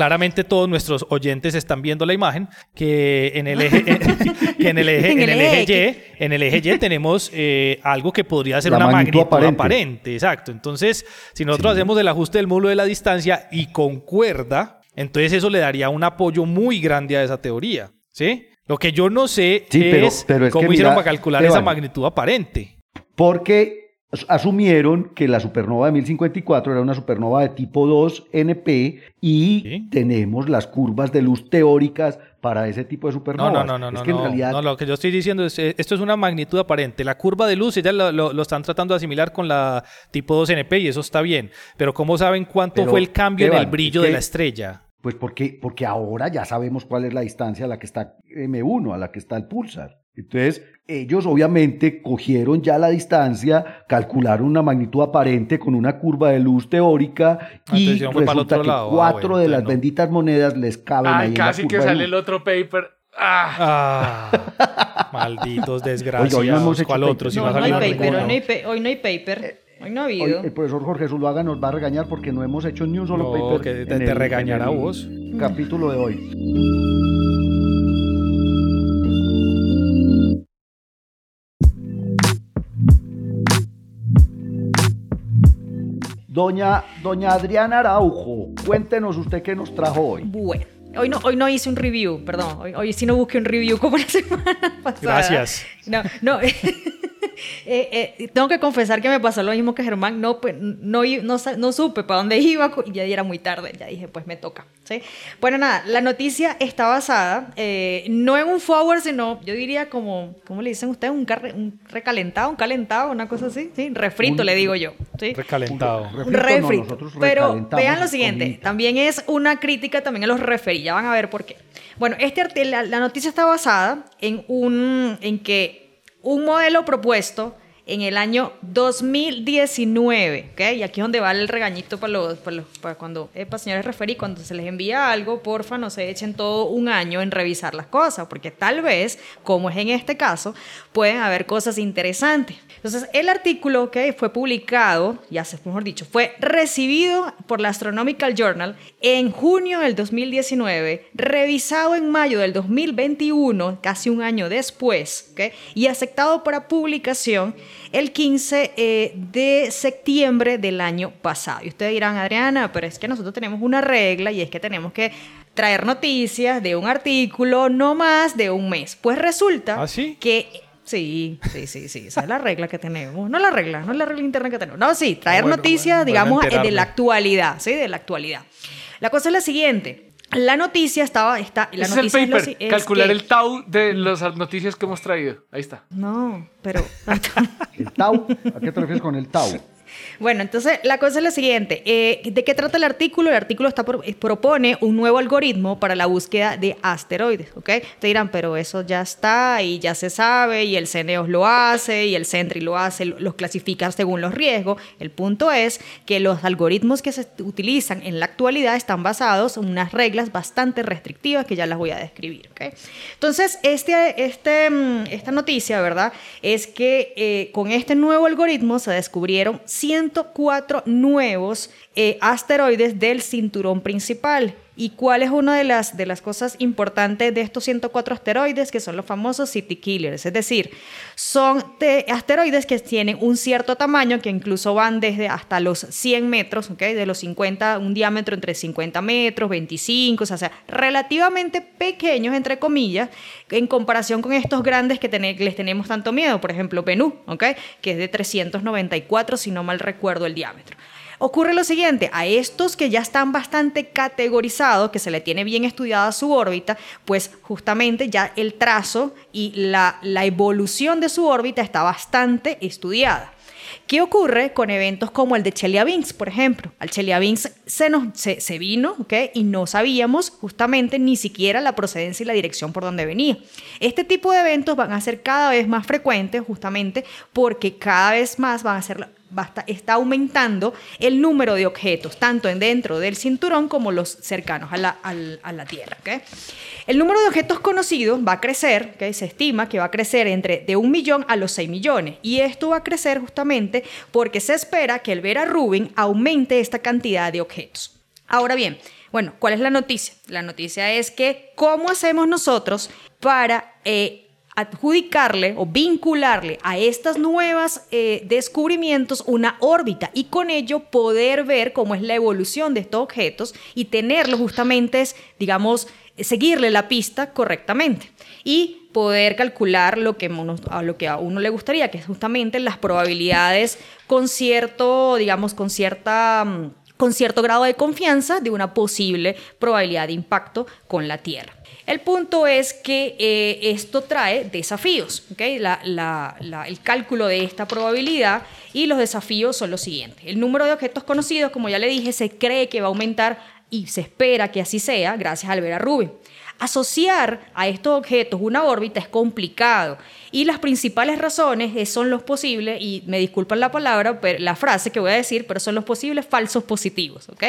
Claramente todos nuestros oyentes están viendo la imagen que en el eje, que en el eje, en el eje Y, en el eje Y tenemos eh, algo que podría ser una magnitud, aparente. Exacto. Entonces, si nosotros hacemos el ajuste del módulo de la distancia y concuerda, entonces eso le daría un apoyo muy grande a esa teoría. ¿Sí? Lo que yo no sé es, cómo hicieron para calcular esa magnitud aparente. Porque asumieron que la supernova de 1054 era una supernova de tipo 2 NP y tenemos las curvas de luz teóricas para ese tipo de supernovas. No, no, no, no, no, no, lo que yo estoy diciendo es, eh, esto es una magnitud aparente. La curva de luz, ya lo, lo, están tratando de asimilar con la tipo 2 NP y eso está bien. Pero ¿cómo saben cuánto fue el cambio en el brillo de la estrella? Pues porque, porque ahora ya sabemos cuál es la distancia a la que está M1, a la que está el pulsar. Entonces, ellos obviamente cogieron ya la distancia, calcularon una magnitud aparente con una curva de luz teórica ah, y resulta que ah, cuatro de las benditas monedas les caben ahí casi que sale el otro paper. Ah. malditos desgraciados. hoy no hemos ¿Cuál otro? no, hay paper, hoy no hay, paper. Hoy no ha habido. el profesor Jorge Zuluaga nos va a regañar porque no hemos hecho ni un solo paper. Que te, te regañará vos. Capítulo de hoy. Doña, doña Adriana Araujo, cuéntenos usted qué nos trajo hoy. Bueno. Hoy no, hoy no hice un review, perdón. Hoy, hoy sí no busqué un review como la semana pasada. Gracias. No, no. Eh, eh, tengo que confesar que me pasó lo mismo que Germán. No, pues, no, no, no supe para dónde iba y ya era muy tarde. Ya dije, pues me toca. ¿sí? Bueno, nada, la noticia está basada eh, no en un forward, sino yo diría como, ¿cómo le dicen ustedes? Un, un recalentado, un calentado, una cosa así. ¿sí? Refrito le digo yo. ¿sí? Recalentado. Un refrito. Pero vean lo siguiente, también es una crítica también a los referidos. Ya van a ver por qué. Bueno, este, la, la noticia está basada en, un, en que un modelo propuesto en el año 2019, ¿ok? Y aquí es donde va el regañito para, los, para, cuando, señores referí, cuando se les envía algo, porfa, no se echen todo un año en revisar las cosas, porque tal vez, como es en este caso, pueden haber cosas interesantes. Entonces, el artículo que fue publicado, ya se mejor dicho, fue recibido por la Astronomical Journal en junio del 2019, revisado en mayo del 2021, casi un año después, ¿okay? y aceptado para publicación el 15 eh, de septiembre del año pasado. Y ustedes dirán, Adriana, pero es que nosotros tenemos una regla y es que tenemos que traer noticias de un artículo no más de un mes. Pues resulta ¿Ah, que Sí, sí, sí, sí. Esa es la regla que tenemos. No la regla, no es la regla interna que tenemos. No, sí, traer noticias, digamos, de la actualidad, ¿sí? De la actualidad. La cosa es la siguiente. La noticia estaba. Está, la es el paper. calcular el tau de las noticias que hemos traído. Ahí está. No, pero. ¿El tau? ¿A qué te refieres con el tau? Bueno, entonces la cosa es la siguiente. Eh, ¿De qué trata el artículo? El artículo está eh, propone un nuevo algoritmo para la búsqueda de asteroides, ¿ok? Te dirán, pero eso ya está y ya se sabe y el CNEOS lo hace y el CENTRI lo hace, los clasifica según los riesgos. El punto es que los algoritmos que se utilizan en la actualidad están basados en unas reglas bastante restrictivas que ya las voy a describir, ¿ok? Entonces, este, este, mm, esta noticia, ¿verdad? Es que eh, con este nuevo algoritmo se descubrieron 100 104 nuevos eh, asteroides del cinturón principal. ¿Y cuál es una de las, de las cosas importantes de estos 104 asteroides? Que son los famosos City Killers. Es decir, son asteroides que tienen un cierto tamaño, que incluso van desde hasta los 100 metros, ¿okay? de los 50, un diámetro entre 50 metros, 25, o sea, relativamente pequeños, entre comillas, en comparación con estos grandes que les tenemos tanto miedo. Por ejemplo, Bennu, ¿okay? que es de 394, si no mal recuerdo el diámetro. Ocurre lo siguiente, a estos que ya están bastante categorizados, que se le tiene bien estudiada su órbita, pues justamente ya el trazo y la, evolución de su órbita está bastante estudiada. ¿Qué ocurre con eventos como el de Chelyabinsk, por ejemplo? Al Chelyabinsk se, vino ¿ok? y no sabíamos justamente ni siquiera la procedencia y la dirección por donde venía. Este tipo de eventos van a ser cada vez más frecuentes justamente porque cada vez más van a ser está aumentando el número de objetos, tanto en dentro del cinturón como los cercanos a la, a la Tierra. El número de objetos conocidos va a crecer, se estima que va a crecer entre de un millón a los 6 millones. Y esto va a crecer justamente porque se espera que el Vera Rubin aumente esta cantidad de objetos. Ahora bien, bueno, ¿cuál es la noticia? La noticia es que, ¿cómo hacemos nosotros para eh, adjudicarle o vincularle a estas nuevas eh, descubrimientos una órbita y con ello poder ver cómo es la evolución de estos objetos y tenerlos justamente, digamos, seguirle la pista correctamente y poder calcular lo que, a lo que a uno le gustaría, que es justamente las probabilidades con cierto, digamos, con cierta mm, con cierto grado de confianza de una posible probabilidad de impacto con la Tierra. El punto es que eh, esto trae desafíos, el cálculo de esta probabilidad y los desafíos son los siguientes. El número de objetos conocidos, como ya le dije, se cree que va a aumentar y se espera que así sea gracias al Vera Rubin. Asociar a estos objetos una órbita es complicado y las principales razones son los posibles, y me disculpan la palabra, pero, la frase que voy a decir, pero son los posibles falsos positivos. ¿ok?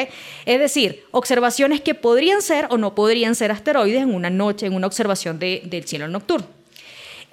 Es decir, observaciones que podrían ser o no podrían ser asteroides en una noche, en una observación del cielo nocturno.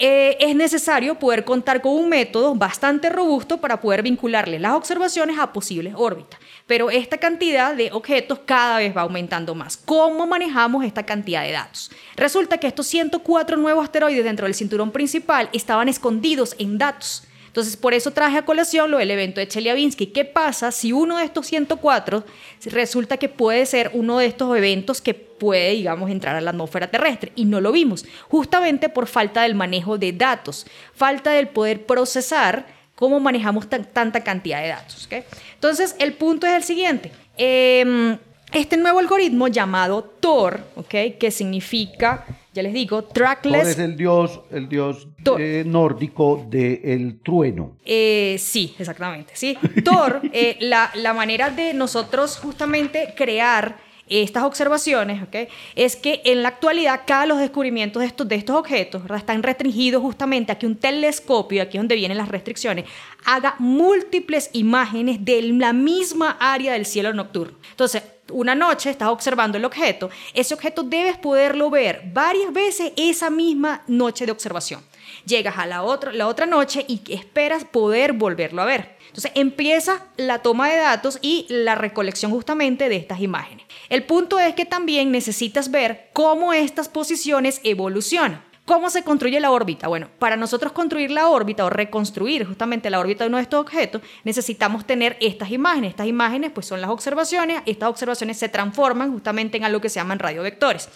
Eh, es necesario poder contar con un método bastante robusto para poder vincularle las observaciones a posibles órbitas pero esta cantidad de objetos cada vez va aumentando más. ¿Cómo manejamos esta cantidad de datos? Resulta que estos 104 nuevos asteroides dentro del cinturón principal estaban escondidos en datos. Entonces, por eso traje a colación lo del evento de Chelyabinsk. ¿Qué pasa si uno de estos 104 resulta que puede ser uno de estos eventos que puede, digamos, entrar a la atmósfera terrestre? Y no lo vimos, justamente por falta del manejo de datos, falta del poder procesar cómo manejamos tanta cantidad de datos. Entonces, el punto es el siguiente. Em, este nuevo algoritmo llamado Tor, ¿okay? que significa, ya les digo, trackless. Thor es el dios, el dios eh, nórdico del trueno. Eh, sí, exactamente. Sí. Thor, eh, la, la manera de nosotros justamente crear estas observaciones ¿okay? es que en la actualidad cada los descubrimientos de estos, de estos objetos están restringidos justamente a que un telescopio, aquí es donde vienen las restricciones, haga múltiples imágenes de la misma área del cielo nocturno. Entonces, una noche estás observando el objeto, ese objeto debes poderlo ver varias veces esa misma noche de observación. Llegas a la otra, la otra noche y esperas poder volverlo a ver. Entonces empieza la toma de datos y la recolección justamente de estas imágenes. El punto es que también necesitas ver cómo estas posiciones evolucionan. ¿Cómo se construye la órbita? Bueno, para nosotros construir la órbita o reconstruir justamente la órbita de uno de estos objetos, necesitamos tener estas imágenes. Estas imágenes pues son las observaciones. Estas observaciones se transforman justamente en algo que se llaman radiovectores.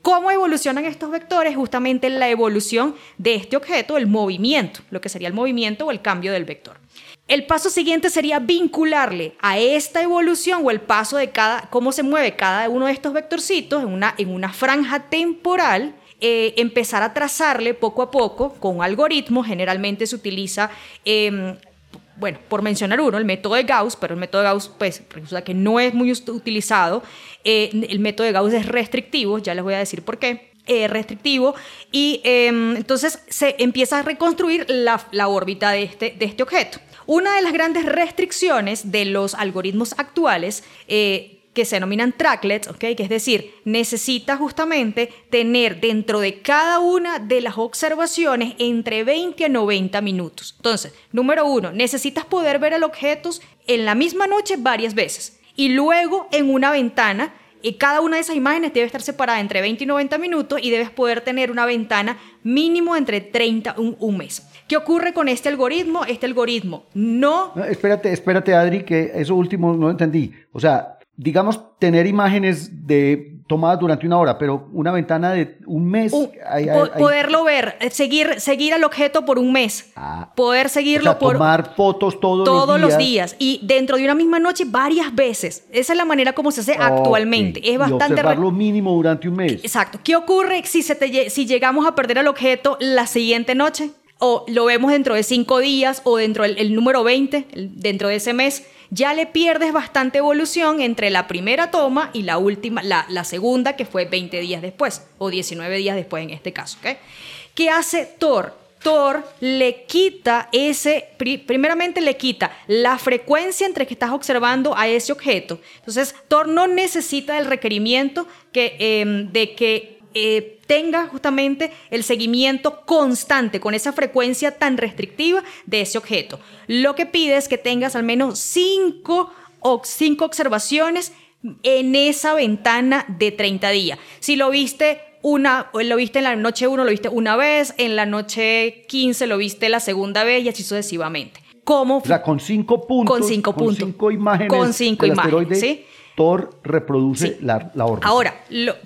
¿Cómo evolucionan estos vectores? Justamente en la evolución de este objeto, el movimiento, lo que sería el movimiento o el cambio del vector. El paso siguiente sería vincularle a esta evolución o el paso de cada, cómo se mueve cada uno de estos vectorcitos en una, en una franja temporal, eh, empezar a trazarle poco a poco con un algoritmo, generalmente se utiliza em, bueno, por mencionar uno, el método de Gauss, pero el método de Gauss, pues, resulta que no es muy utilizado. Eh, el método de Gauss es restrictivo, ya les voy a decir por qué. Eh, restrictivo y em, entonces se empieza a reconstruir la, la órbita de este, de este objeto. Una de las grandes restricciones de los algoritmos actuales eh, que se denominan tracklets, ¿ok? Que es decir, necesita justamente tener dentro de cada una de las observaciones entre 20 a 90 minutos. Entonces, número uno, necesitas poder ver el objeto en la misma noche varias veces y luego en una ventana y cada una de esas imágenes debe estar separada entre 20 y 90 minutos y debes poder tener una ventana mínimo entre 30 un, un mes. ¿Qué ocurre con este algoritmo? Este algoritmo no... no... Espérate, espérate Adri, que eso último no entendí. O sea, digamos, tener imágenes de tomadas durante una hora, pero una ventana de un mes. Poderlo ver, eh, seguir, seguir al objeto por un mes. Ah, poder seguirlo o sea, por. Tomar fotos todos, todos los, días. Y dentro de una misma noche varias veces. Esa es la manera como se hace actualmente. Es bastante. Y observarlo mínimo durante un mes. Exacto. ¿Qué ocurre si, se te, si llegamos a perder el objeto la siguiente noche? O lo vemos dentro de cinco días o dentro del número 20, dentro de ese mes ya le pierdes bastante evolución entre la primera toma y la última, la, segunda, que fue 20 días después, o 19 días después en este caso. ¿Qué hace Thor? Thor le quita ese, primeramente le quita la frecuencia entre que estás observando a ese objeto. Entonces, Thor no necesita el requerimiento que, em, de que eh, tenga justamente el seguimiento constante con esa frecuencia tan restrictiva de ese objeto. Lo que pide es que tengas al menos cinco, o cinco observaciones en esa ventana de 30 días. Si lo viste una, lo viste en la noche 1, lo viste una vez, en la noche 15 lo viste la segunda vez y así sucesivamente. ¿Cómo? O sea, con cinco puntos. Con cinco puntos. Con cinco imágenes. Con cinco imágenes, ¿sí? reproduce la, la, órbita. Ahora,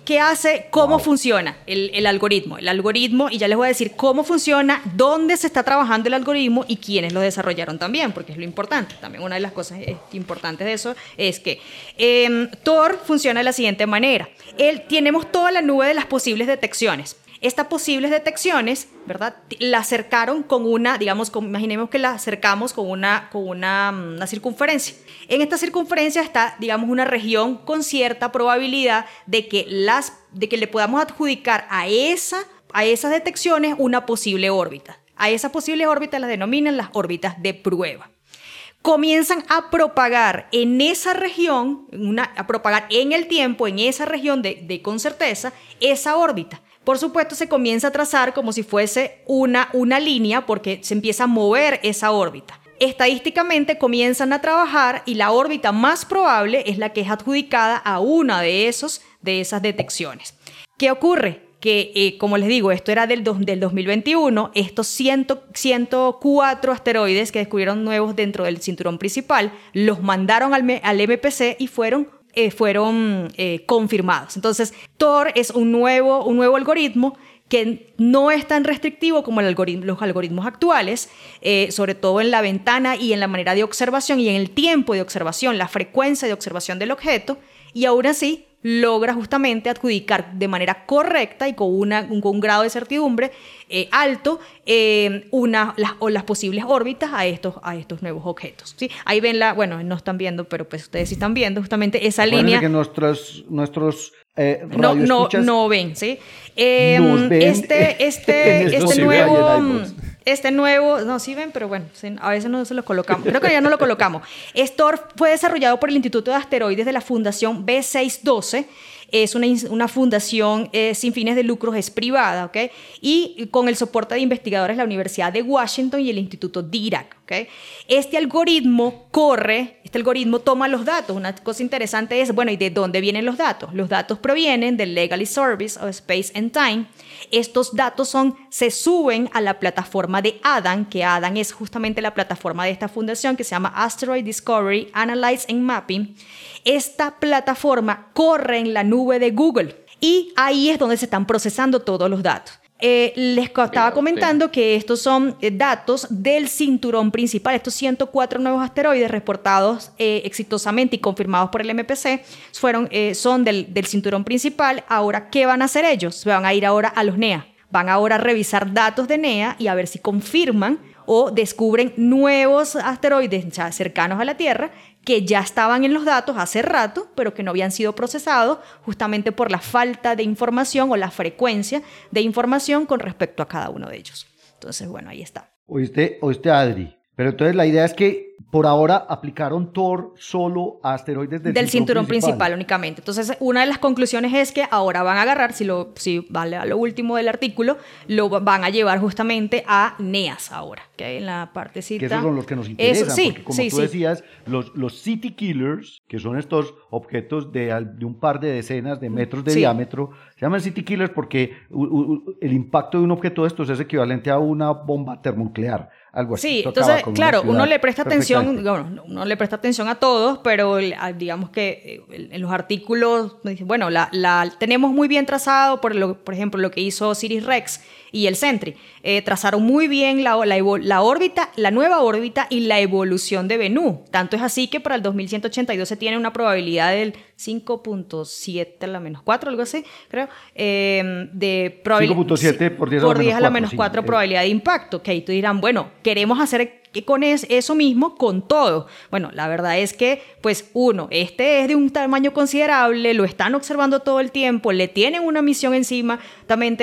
¿qué hace? ¿Cómo funciona el, algoritmo? El algoritmo, y ya les voy a decir cómo funciona, dónde se está trabajando el algoritmo y quiénes lo desarrollaron también, porque es lo importante. También una de las cosas eh, importantes de eso es que eh, Tor funciona de la siguiente manera. Él, tenemos toda la nube de las posibles detecciones. Estas posibles detecciones, ¿verdad? La acercaron con una, digamos, imaginemos que la acercamos con una, con una, mm, una circunferencia. En esta circunferencia está, digamos, una región con cierta probabilidad de que, las, de que le podamos adjudicar a, esa, a esas detecciones una posible órbita. A esas posibles órbitas las denominan las órbitas de prueba comienzan a propagar en esa región, a propagar en el tiempo, en esa región de, de, con certeza, esa órbita. Por supuesto, se comienza a trazar como si fuese una, una línea porque se empieza a mover esa órbita. Estadísticamente comienzan a trabajar y la órbita más probable es la que es adjudicada a una de, esos, de esas detecciones. ¿Qué ocurre? que, eh, como les digo, esto era del, del 2021, estos 104 asteroides que descubrieron nuevos dentro del cinturón principal, los mandaron al, al MPC y fueron eh, fueron eh, confirmados. Entonces, Tor es un nuevo, un nuevo algoritmo que no es tan restrictivo como los algoritmos actuales, eh, sobre todo en la ventana y en la manera de observación y en el tiempo de observación, la frecuencia de observación del objeto, y aún así logra justamente adjudicar de manera correcta y con, una, un grado de certidumbre eh, alto eh, una, las, o las posibles órbitas a estos, a estos nuevos objetos. ¿sí? Ahí ven la, bueno, no están viendo, pero pues ustedes sí están viendo justamente esa línea. que nuestros, nuestros eh, no, no, no ven, ¿sí? Em, este, este, este nuevo... Este nuevo, no, sí ven, pero bueno, a veces no se lo colocamos. Creo que ya no lo colocamos. Estor fue desarrollado por el Instituto de Asteroides de la Fundación B612 es una, una fundación eh, sin fines de lucros, es privada, ¿ok? Y con el soporte de investigadores de la Universidad de Washington y el Instituto DIRAC, ¿ok? Este algoritmo corre, este algoritmo toma los datos. Una cosa interesante es, bueno, ¿y de dónde vienen los datos? Los datos provienen del Legally Service of Space and Time. Estos datos son, se suben a la plataforma de ADAN, que ADAN es justamente la plataforma de esta fundación que se llama Asteroid Discovery, Analyze and Mapping. Esta plataforma corre en la nube de Google y ahí es donde se están procesando todos los datos. Eh, les estaba comentando que estos son eh, datos del cinturón principal, estos 104 nuevos asteroides reportados eh, exitosamente y confirmados por el MPC, fueron, son del, del cinturón principal. Ahora, ¿qué van a hacer ellos? Van a ir ahora a los NEA. Van ahora a revisar datos de NEA y a ver si confirman o descubren nuevos asteroides cercanos a la Tierra que ya estaban en los datos hace rato, pero que no habían sido procesados justamente por la falta de información o la frecuencia de información con respecto a cada uno de ellos. Entonces, bueno, ahí está. Oíste, oíste Adri, pero entonces la idea es que por ahora aplicaron Thor solo a asteroides del, cinturón, principal. únicamente. Entonces, una de las conclusiones es que ahora van a agarrar, si, lo, si vale a lo último del artículo, lo van a llevar justamente a NEAS ahora, que hay en la partecita. Que esos son los que nos interesan, sí, porque como tú decías, los, los City Killers, que son estos objetos de, de un par de decenas de metros de diámetro, se llaman City Killers porque el impacto de un objeto de estos es equivalente a una bomba termonuclear algo así. Sí, entonces, claro, uno le presta atención, bueno, uno le presta atención a todos, pero digamos que eh, en los artículos, bueno, la, la tenemos muy bien trazado, por, lo, por ejemplo, lo que hizo Siris Rex y el Sentry. Eh, trazaron muy bien la, la, órbita, la nueva órbita y la evolución de Bennu. Tanto es así que para el 2182 se tiene una probabilidad del 5.7 a la menos 4, algo así, creo, eh, de probabilidad. 5.7 por 10 a la menos 4. a la menos 4 probabilidad de impacto. Que ahí tú dirán, bueno, queremos hacer con eso mismo con todo. Bueno, la verdad es que, pues uno, este es de un tamaño considerable, lo están observando todo el tiempo, le tienen una misión encima, también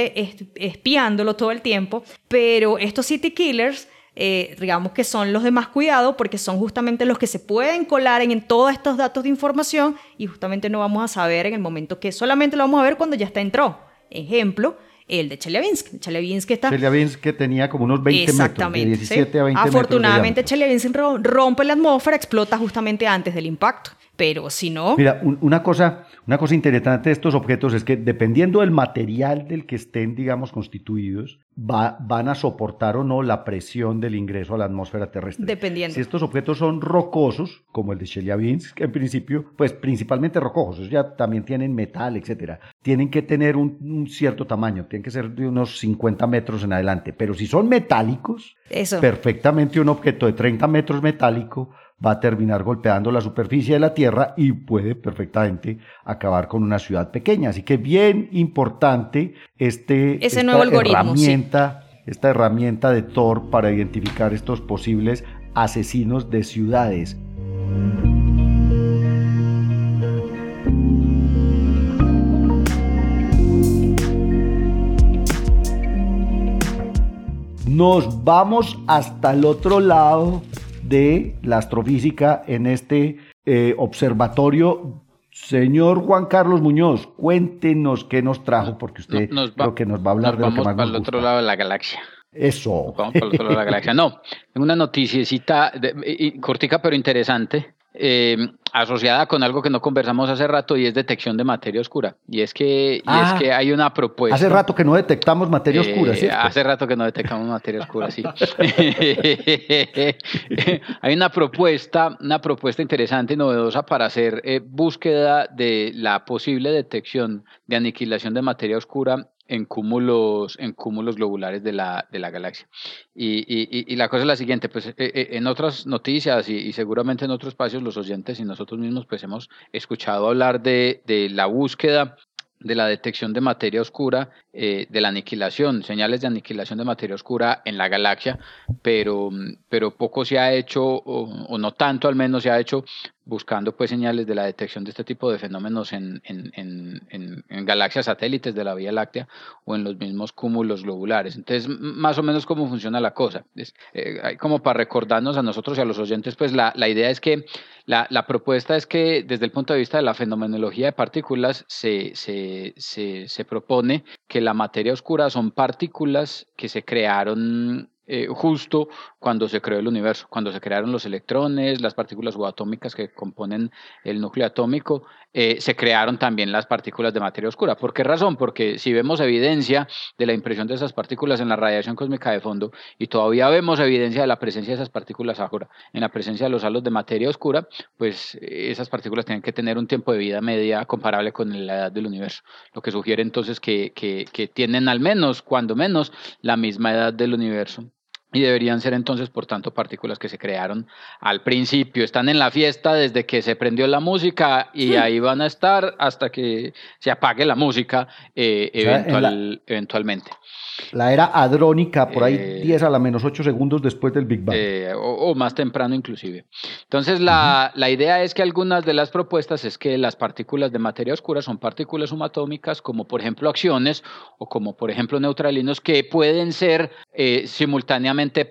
espiándolo todo el tiempo, pero estos City Killers... Eh, digamos que son los de más cuidado porque son justamente los que se pueden colar en, en, todos estos datos de información y justamente no vamos a saber en el momento que solamente lo vamos a ver cuando ya está entró. Ejemplo, el de Chelyabinsk. Chelyabinsk está... Chelyabinsk que tenía como unos 20 metros, de 17 a 20 Afortunadamente Chelyabinsk rompe la atmósfera, explota justamente antes del impacto. Pero si no... Mira, una cosa, una cosa interesante de estos objetos es que dependiendo del material del que estén, digamos, constituidos, va, van a soportar o no la presión del ingreso a la atmósfera terrestre. Dependiendo. Si estos objetos son rocosos, como el de Chelyabinsk, en principio, pues principalmente rocosos, ya también tienen metal, etcétera, tienen que tener un, un, cierto tamaño, tienen que ser de unos 50 metros en adelante. Pero si son metálicos, Eso. perfectamente un objeto de 30 metros metálico va a terminar golpeando la superficie de la Tierra y puede perfectamente acabar con una ciudad pequeña. Así que bien importante este, esta herramienta, esta herramienta de Thor para identificar estos posibles asesinos de ciudades. Nos vamos hasta el otro lado de la astrofísica en este eh, observatorio. Señor Juan Carlos Muñoz, cuéntenos qué nos trajo, porque usted creo que nos va a hablar de lo que más para el otro lado de la galaxia. Eso. Vamos para el otro lado de la galaxia. No, una noticiecita cortica pero interesante eh, asociada con algo que no conversamos hace rato y es detección de materia oscura. Y es que, y es ah. que hay una propuesta. Hace rato que no detectamos materia oscura, ¿sí? Hace rato que no detectamos materia oscura, sí. hay una propuesta, una propuesta interesante y novedosa para hacer eh, búsqueda de la posible detección de aniquilación de materia oscura en cúmulos, en cúmulos globulares de la, de la galaxia. Y, y, y, la cosa es la siguiente, pues eh, eh, en otras noticias y, seguramente en otros espacios los oyentes y nosotros mismos pues hemos escuchado hablar de, de la búsqueda de la detección de materia oscura, eh, de la aniquilación, señales de aniquilación de materia oscura en la galaxia, pero, pero poco se ha hecho, o, no tanto al menos se ha hecho, buscando pues señales de la detección de este tipo de fenómenos en, en, en, en, galaxias satélites de la Vía Láctea o en los mismos cúmulos globulares. Entonces, más o menos cómo funciona la cosa. Es, eh, como para recordarnos a nosotros y a los oyentes, pues la, la idea es que la, la, propuesta es que desde el punto de vista de la fenomenología de partículas se, se, se, se propone que la materia oscura son partículas que se crearon eh, justo cuando se creó el universo, cuando se crearon los electrones, las partículas subatómicas que componen el núcleo atómico, eh, se crearon también las partículas de materia oscura. ¿Por qué razón? Porque si vemos evidencia de la impresión de esas partículas en la radiación cósmica de fondo y todavía vemos evidencia de la presencia de esas partículas ahora en la presencia de los halos de materia oscura, pues eh, esas partículas tienen que tener un tiempo de vida media comparable con la edad del universo, lo que sugiere entonces que, que, que tienen al menos, cuando menos, la misma edad del universo y deberían ser entonces, por tanto, partículas que se crearon al principio. Están en la fiesta desde que se prendió la música y ahí van a estar hasta que se apague la música eh, eventualmente. La era adrónica, por ahí 10 eh, a la menos 8 segundos después del Big Bang. Eh, o, más temprano inclusive. Entonces la, la, idea es que algunas de las propuestas es que las partículas de materia oscura son partículas subatómicas como por ejemplo acciones o como por ejemplo neutralinos que pueden ser eh,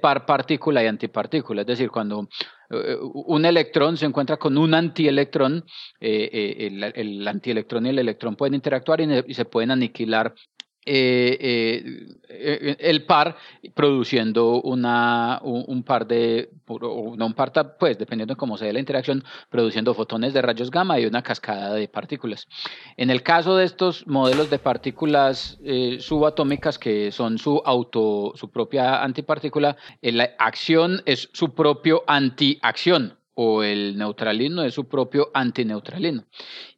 par partícula y antipartícula. Es decir, cuando un electrón se encuentra con un antielectrón, el, el, antielectrón y el electrón pueden interactuar y, se pueden aniquilar eh, eh, eh, el par produciendo una, un, par de, no un par, pues dependiendo de cómo se dé la interacción, produciendo fotones de rayos gamma y una cascada de partículas. En el caso de estos modelos de partículas subatómicas que son su auto, su propia antipartícula, la acción es su propio antiacción o el neutralino es su propio antineutralino.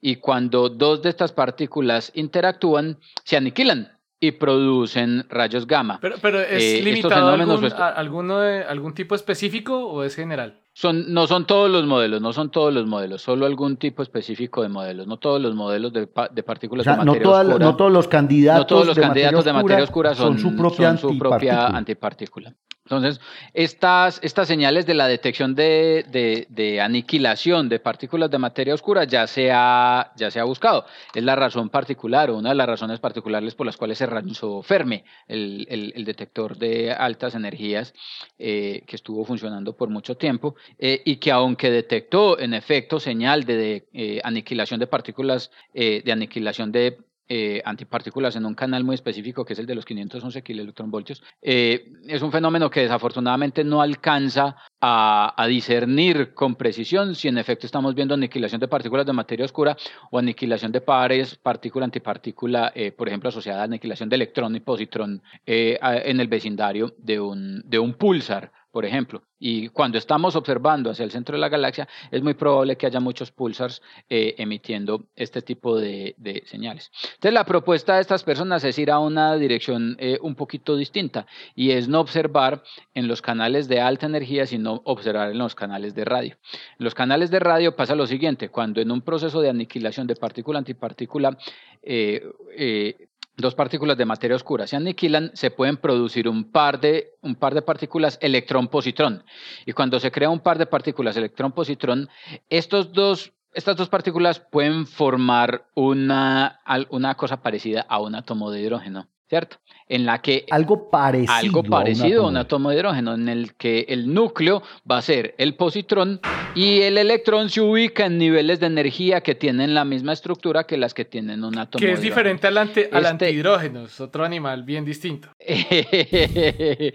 Y cuando dos de estas partículas interactúan, se aniquilan y producen rayos gamma. Pero, pero ¿es eh, limitado a algún, alguno de, algún tipo específico o es general? Son, no son todos los modelos, no son todos los modelos, solo algún tipo específico de modelos, no todos los modelos de, de partículas de materia no oscura. No todos los candidatos, no todos los de, candidatos materia de materia oscura son, su propia, su propia antipartícula. Entonces, estas, estas señales de la detección de, de, aniquilación de partículas de materia oscura ya se, ha, ya se ha buscado. Es la razón particular o una de las razones particulares por las cuales se lanzó Fermi, el, el, detector de altas energías eh, que estuvo funcionando por mucho tiempo eh, y que aunque detectó en efecto señal de, eh, aniquilación de partículas, de aniquilación de eh, antipartículas en un canal muy específico que es el de los 511 kiloelectronvoltios. Eh, es un fenómeno que desafortunadamente no alcanza a, discernir con precisión si en efecto estamos viendo aniquilación de partículas de materia oscura o aniquilación de pares partícula-antipartícula, eh, por ejemplo, asociada a aniquilación de electrón y positrón en el vecindario de un, de un pulsar por ejemplo. Y cuando estamos observando hacia el centro de la galaxia, es muy probable que haya muchos pulsars eh, emitiendo este tipo de, señales. Entonces, la propuesta de estas personas es ir a una dirección eh, un poquito distinta y es no observar en los canales de alta energía, sino observar en los canales de radio. En los canales de radio pasa lo siguiente, cuando en un proceso de aniquilación de partícula-antipartícula eh, dos partículas de materia oscura se aniquilan, se pueden producir un par de, un par de partículas electrón-positrón. Y cuando se crea un par de partículas electrón-positrón, estos dos, estas dos partículas pueden formar una, una cosa parecida a un átomo de hidrógeno. ¿Cierto? En la que algo parecido, algo parecido a, un átomo de hidrógeno, en el que el núcleo va a ser el positrón y el electrón se ubica en niveles de energía que tienen la misma estructura que las que tienen un átomo. Que es diferente al, ante, al este antihidrógeno, es otro animal bien distinto. que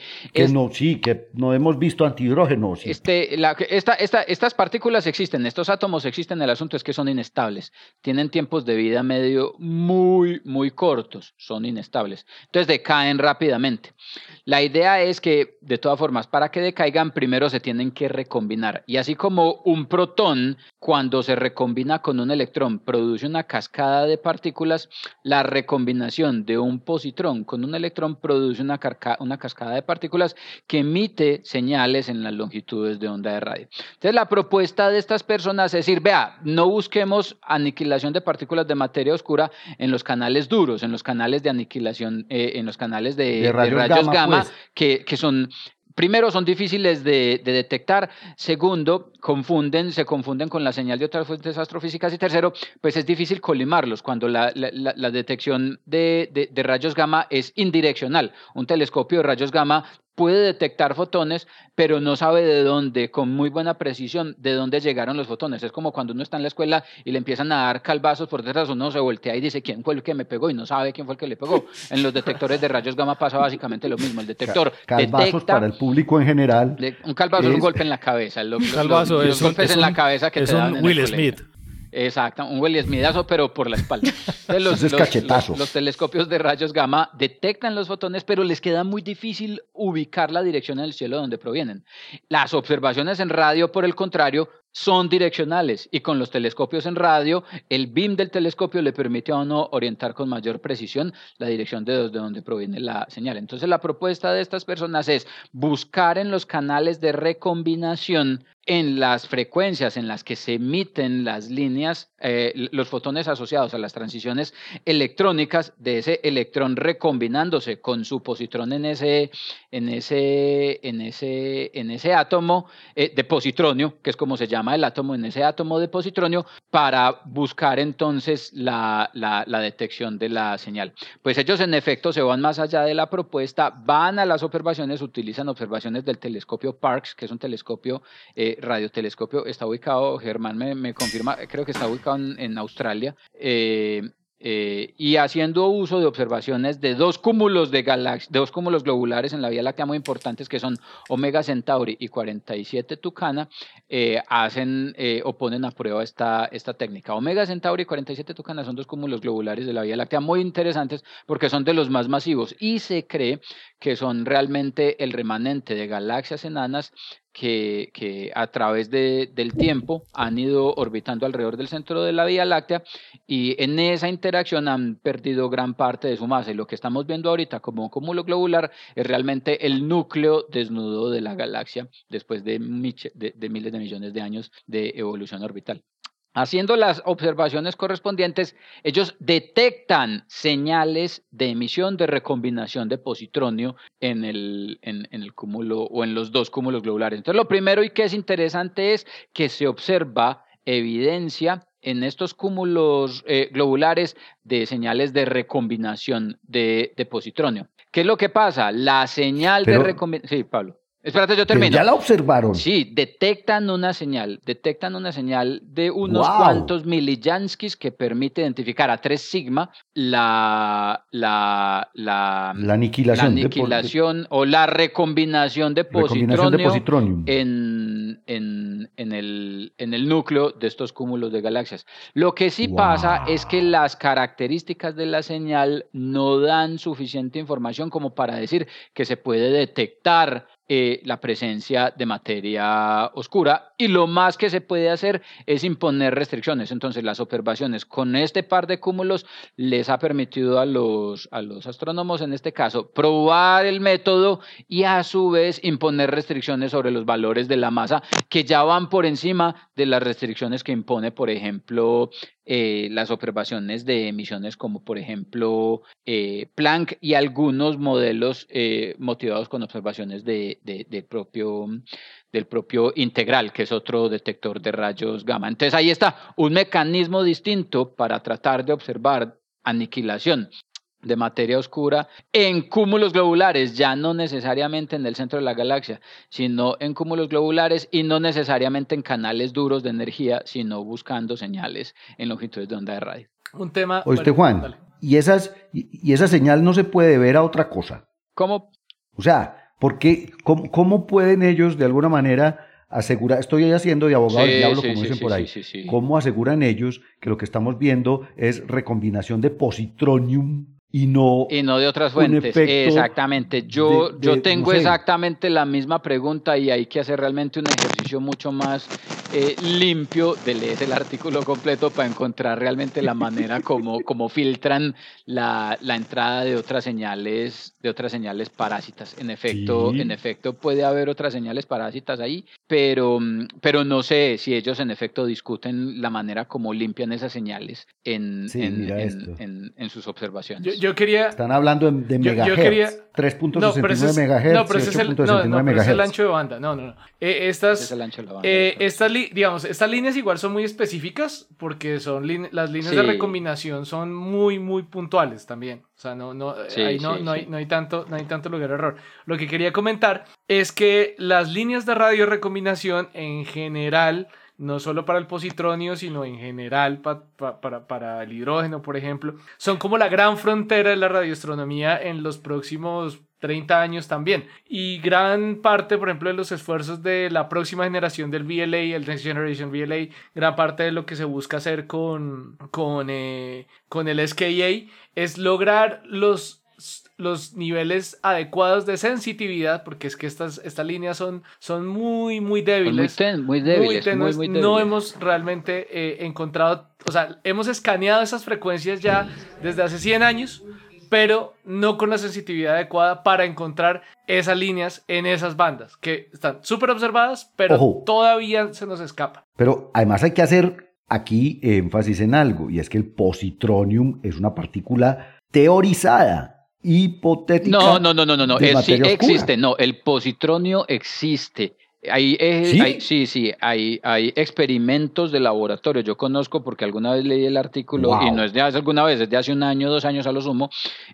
no, sí, que no hemos visto antihidrógeno. Este, la, esta, esta, estas partículas existen, estos átomos existen, el asunto es que son inestables, tienen tiempos de vida medio muy, muy cortos, son inestables. Entonces decaen rápidamente. La idea es que, de todas formas, para que decaigan, primero se tienen que recombinar. Y así como un protón, cuando se recombina con un electrón, produce una cascada de partículas, la recombinación de un positrón con un electrón produce una, una cascada de partículas que emite señales en las longitudes de onda de radio. Entonces, la propuesta de estas personas es decir, vea, no busquemos aniquilación de partículas de materia oscura en los canales duros, en los canales de aniquilación, eh, en los canales de, rayos, gamma, pues. que, que son primero, son difíciles de, detectar. Segundo, confunden, se confunden con la señal de otras fuentes astrofísicas. Y tercero, pues es difícil colimarlos cuando la, detección de, de, rayos gamma es indireccional. Un telescopio de rayos gamma puede detectar fotones, pero no sabe de dónde, con muy buena precisión, de dónde llegaron los fotones. Es como cuando uno está en la escuela y le empiezan a dar calvazos por detrás, uno se voltea y dice quién fue el que me pegó y no sabe quién fue el que le pegó. En los detectores de rayos gamma pasa básicamente lo mismo. El detector calvazos para el público en general. un calvazo es, un golpe en la cabeza. un calvazo es golpes en la cabeza que es te dan un Will Smith. Exacto, un Will Smithazo, pero por la espalda. Los, es cachetazo. Los, telescopios de rayos gamma detectan los fotones, pero les queda muy difícil ubicar la dirección en el cielo donde provienen. Las observaciones en radio, por el contrario, son direccionales y con los telescopios en radio, el beam del telescopio le permite a uno orientar con mayor precisión la dirección de donde proviene la señal. Entonces la propuesta de estas personas es buscar en los canales de recombinación en las frecuencias en las que se emiten las líneas, eh, los fotones asociados a las transiciones electrónicas de ese electrón recombinándose con su positrón en ese, en ese, en ese, en ese átomo eh, de positronio, que es como se llama el átomo, en ese átomo de positronio, para buscar entonces la, la, la detección de la señal. Pues ellos en efecto se van más allá de la propuesta, van a las observaciones, utilizan observaciones del telescopio Parkes, que es un telescopio eh, radiotelescopio está ubicado, Germán me, confirma, creo que está ubicado en, Australia, eh, eh, y haciendo uso de observaciones de dos cúmulos de galaxias, dos cúmulos globulares en la Vía Láctea muy importantes que son Omega Centauri y 47 Tucana, eh, hacen o ponen a prueba esta, esta técnica. Omega Centauri y 47 Tucana son dos cúmulos globulares de la Vía Láctea muy interesantes porque son de los más masivos y se cree que son realmente el remanente de galaxias enanas que, a través de, del tiempo han ido orbitando alrededor del centro de la Vía Láctea y en esa interacción han perdido gran parte de su masa. Y lo que estamos viendo ahorita como cúmulo globular es realmente el núcleo desnudo de la galaxia después de miles de millones de años de evolución orbital. Haciendo las observaciones correspondientes, ellos detectan señales de emisión de recombinación de positronio en el, en, el cúmulo o en los dos cúmulos globulares. Entonces, lo primero y que es interesante es que se observa evidencia en estos cúmulos eh, globulares de señales de recombinación de, positronio. ¿Qué es lo que pasa? La señal de recombinación... Sí, Pablo. Espérate, yo termino. ya la observaron. Sí, detectan una señal, detectan una señal de unos cuantos milijanskis que permite identificar a 3 sigma la, la, la, aniquilación, la aniquilación o la recombinación de positronio, En, en, en, el, en el núcleo de estos cúmulos de galaxias. Lo que sí pasa es que las características de la señal no dan suficiente información como para decir que se puede detectar eh, la presencia de materia oscura y lo más que se puede hacer es imponer restricciones. Entonces las observaciones con este par de cúmulos les ha permitido a los, a los astrónomos en este caso probar el método y a su vez imponer restricciones sobre los valores de la masa que ya van por encima de las restricciones que impone, por ejemplo, eh, las observaciones de emisiones como por ejemplo eh, Planck y algunos modelos eh, motivados con observaciones propio, del propio integral, que es otro detector de rayos gamma. Entonces ahí está un mecanismo distinto para tratar de observar aniquilación de materia oscura en cúmulos globulares, ya no necesariamente en el centro de la galaxia, sino en cúmulos globulares y no necesariamente en canales duros de energía, sino buscando señales en longitudes de onda de radio. Un tema. Oíste, Juan, y, esas, y, esa señal no se puede ver a otra cosa. ¿Cómo? O sea, porque, cómo, cómo pueden ellos de alguna manera asegurar, estoy haciendo de abogado del diablo, como dicen por ahí, ¿cómo aseguran ellos que lo que estamos viendo es recombinación de positronium y no, y no de otras fuentes. Exactamente. Yo, yo tengo exactamente la misma pregunta y hay que hacer realmente un ejercicio mucho más eh, limpio de leer el artículo completo para encontrar realmente la manera como, como filtran la, la, entrada de otras señales, de otras señales parásitas. En efecto, en efecto puede haber otras señales parásitas ahí, pero, pero no sé si ellos en efecto discuten la manera como limpian esas señales en, en, en, sus observaciones yo quería. Están hablando de, megahertz. 3.69 no, megahertz. No, pero ese es el, no, no, es el ancho de banda. No, no, no. Eh, estas, es el ancho de la banda. Eh, estas, digamos, estas líneas igual son muy específicas porque son las líneas de recombinación son muy, muy puntuales también. O sea, no, no, ahí no, no, hay, no, hay tanto, no hay tanto lugar de error. Lo que quería comentar es que las líneas de radio recombinación en general no solo para el positronio, sino en general para, para el hidrógeno, por ejemplo, son como la gran frontera de la radioastronomía en los próximos 30 años también. Y gran parte, por ejemplo, de los esfuerzos de la próxima generación del VLA, el Next Generation VLA, gran parte de lo que se busca hacer con, con, eh, con el SKA es lograr los los niveles adecuados de sensitividad, porque es que estas, estas líneas son, son muy, muy débiles. Muy, débiles. No hemos realmente eh, encontrado, o sea, hemos escaneado esas frecuencias ya desde hace 100 años, pero no con la sensitividad adecuada para encontrar esas líneas en esas bandas, que están súper observadas, pero todavía se nos escapa. Pero además hay que hacer aquí énfasis en algo, y es que el positronium es una partícula teorizada hipotética. No, no, no, no, no, no. sí existe, no, el positronio existe. Hay, ¿Sí? ¿Sí? sí, hay, hay experimentos de laboratorio. Yo conozco porque alguna vez leí el artículo y no es de hace alguna vez, es de hace un año, dos años a lo sumo,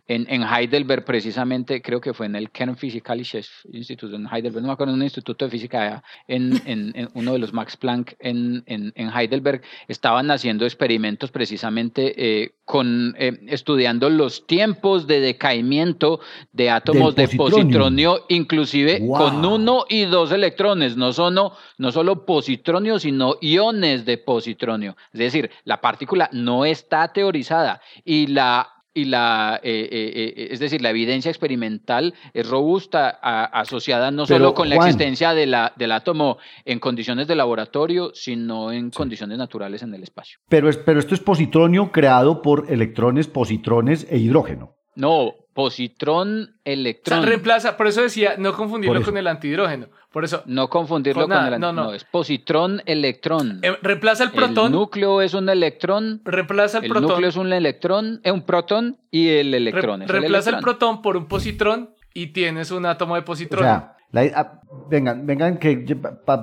en, en Heidelberg precisamente, creo que fue en el Kernphysikalisches Institute en Heidelberg, no me acuerdo, en un instituto de física en, en, en uno de los Max Planck en, en, Heidelberg, estaban haciendo experimentos precisamente eh, con, eh, estudiando los tiempos de decaimiento de átomos de positronio, inclusive con uno y dos electrones no, solo, no solo positronio, sino iones de positronio. Es decir, la partícula no está teorizada y la y la, eh, eh, eh, es decir, la evidencia experimental es robusta, asociada no solo con la existencia de la, del átomo en condiciones de laboratorio, sino en condiciones naturales en el espacio. Pero, es, pero esto es positronio creado por electrones, positrones e hidrógeno. No, positrón, electrón. O sea, reemplaza, por eso decía, no confundirlo con el antihidrógeno. Por eso. No confundirlo con, el antihidrógeno. No, no. es positrón, electrón. Eh, reemplaza el protón. El núcleo es un electrón. Reemplaza el, protón. El núcleo es un electrón, es un protón y el electrón es Reemplaza el, el, protón por un positrón y tienes un átomo de positrón. O sea, ah, vengan, vengan, que,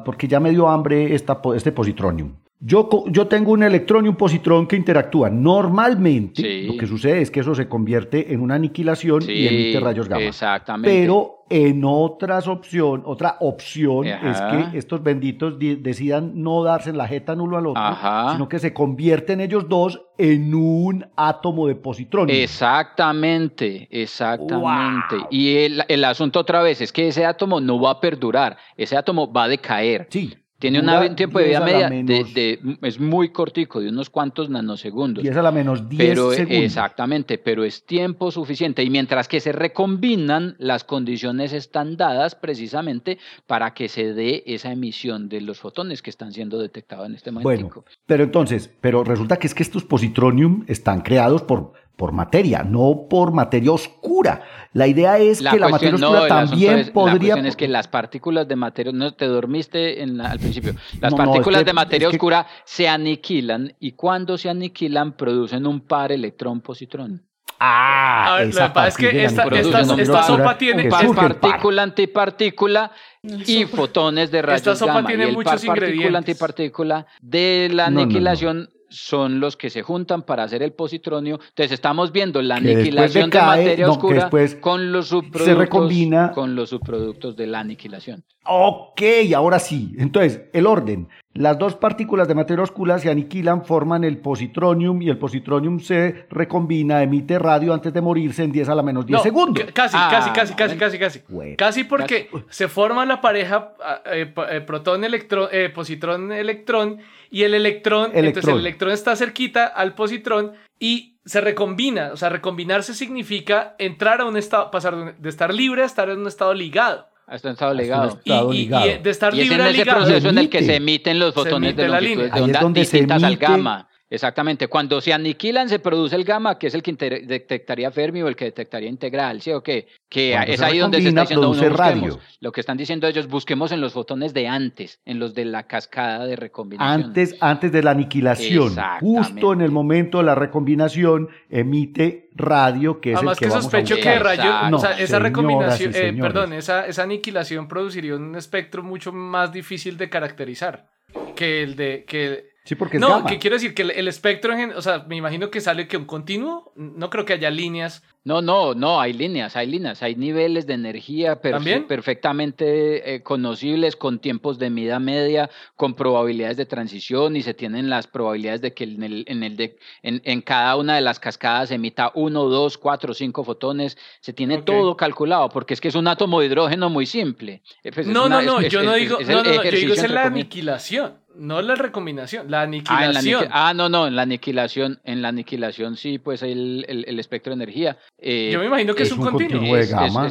porque ya me dio hambre esta, este positronium. Yo, yo, tengo un electrón y un positrón que interactúan. Normalmente lo que sucede es que eso se convierte en una aniquilación y emite rayos gamma. Exactamente. Pero en otras opción, otra opción es que estos benditos decidan no darse en la jeta uno al otro, sino que se convierten ellos dos en un átomo de positrón. Exactamente, exactamente. Y el, el asunto otra vez es que ese átomo no va a perdurar, ese átomo va a decaer. Sí. Tiene un tiempo de vida media de, es muy cortico, de unos cuantos nanosegundos. Y es a la menos 10 pero, segundos. Exactamente, pero es tiempo suficiente. Y mientras que se recombinan, las condiciones están dadas precisamente para que se dé esa emisión de los fotones que están siendo detectados en este momento. Bueno, pero entonces, pero resulta que es que estos positronium están creados por por materia, no por materia oscura. La idea es que la materia oscura también podría... La cuestión es que las partículas de materia... No, te dormiste en al principio. Las partículas de materia oscura se aniquilan y cuando se aniquilan producen un par electrón-positrón. Ah, es que esta, sopa tiene partícula antipartícula y fotones de rayos esta sopa Tiene y el muchos par partícula antipartícula de la aniquilación son los que se juntan para hacer el positronio. Entonces estamos viendo la aniquilación de, materia oscura con los subproductos se recombina. con los subproductos de la aniquilación. Ok, ahora sí. Entonces, el orden. Las dos partículas de materia oscura se aniquilan, forman el positronium y el positronium se recombina, emite radio antes de morirse en 10 a la menos 10 segundos. Casi, ah, casi, casi, casi, casi, casi. casi porque se forma la pareja ah, eh, eh, protón-electrón, eh, positrón-electrón y el electrón, entonces el electrón está cerquita al positrón y se recombina. O sea, recombinarse significa entrar a un estado, pasar de estar libre a estar en un estado ligado. A estar en estado ligado. y, de estar libre es en ese proceso en el que se emiten los fotones de longitud de onda distintas al gamma. Exactamente. Cuando se aniquilan, se produce el gamma, que es el que detectaría Fermi o el que detectaría integral, ¿sí o qué? Que es ahí donde se está diciendo uno radio. Lo que están diciendo ellos, busquemos en los fotones de antes, en los de la cascada de recombinación. Antes, antes de la aniquilación. Justo en el momento de la recombinación, emite radio, que es el que, que sospecho que rayo, o sea, esa recombinación, eh, perdón, esa, esa aniquilación produciría un espectro mucho más difícil de caracterizar que el de que Sí, porque es No, que quiero decir que el, espectro, o sea, me imagino que sale que un continuo, no creo que haya líneas. No, no, no, hay líneas, hay líneas, hay niveles de energía perfectamente eh, conocibles con tiempos de mida media, con probabilidades de transición y se tienen las probabilidades de que en, el, en, el de, en, en cada una de las cascadas emita uno, dos, cuatro, cinco fotones, se tiene todo calculado porque es que es un átomo de hidrógeno muy simple. Eh, pues no, no, no, yo no digo, no, no, yo digo es la aniquilación No la recombinación, la aniquilación. Ah, no, no, en la aniquilación, en la aniquilación sí, pues el, el, espectro de energía. Eh, Yo me imagino que es, un, continuo. de gama.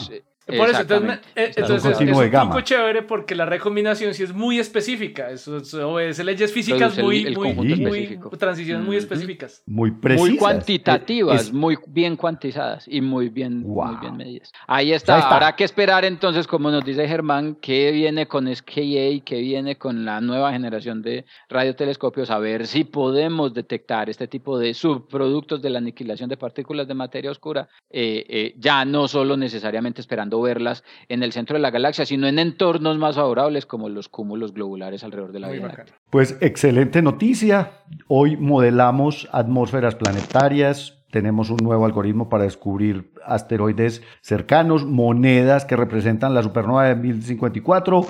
Por eso, entonces, eh, entonces es un poco chévere porque la recombinación sí es muy específica. Eso, obedece leyes físicas muy, muy, muy, transiciones muy específicas. Muy precisas. Muy cuantitativas, muy bien cuantizadas y muy bien, muy bien medidas. Ahí está. Habrá que esperar entonces, como nos dice Germán, qué viene con SKA, qué viene con la nueva generación de radiotelescopios, a ver si podemos detectar este tipo de subproductos de la aniquilación de partículas de materia oscura, eh, eh, ya no solo necesariamente esperando verlas en el centro de la galaxia, sino en entornos más favorables como los cúmulos globulares alrededor de la Vía Pues excelente noticia. Hoy modelamos atmósferas planetarias, tenemos un nuevo algoritmo para descubrir asteroides cercanos, monedas que representan la supernova de 1054,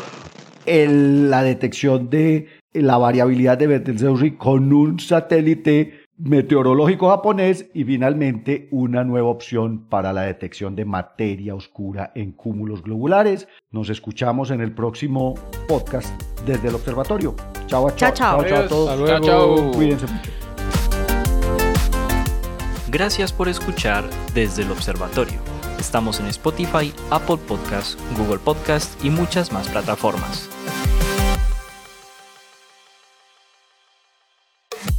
la detección de la variabilidad de Betelgeuse con un satélite meteorológico japonés y finalmente una nueva opción para la detección de materia oscura en cúmulos globulares. Nos escuchamos en el próximo podcast desde el observatorio. Chao, chao, chao, chao, a todos. Chao, chao. Cuídense mucho. Gracias por escuchar desde el observatorio. Estamos en Spotify, Apple Podcasts, Google Podcasts y muchas más plataformas.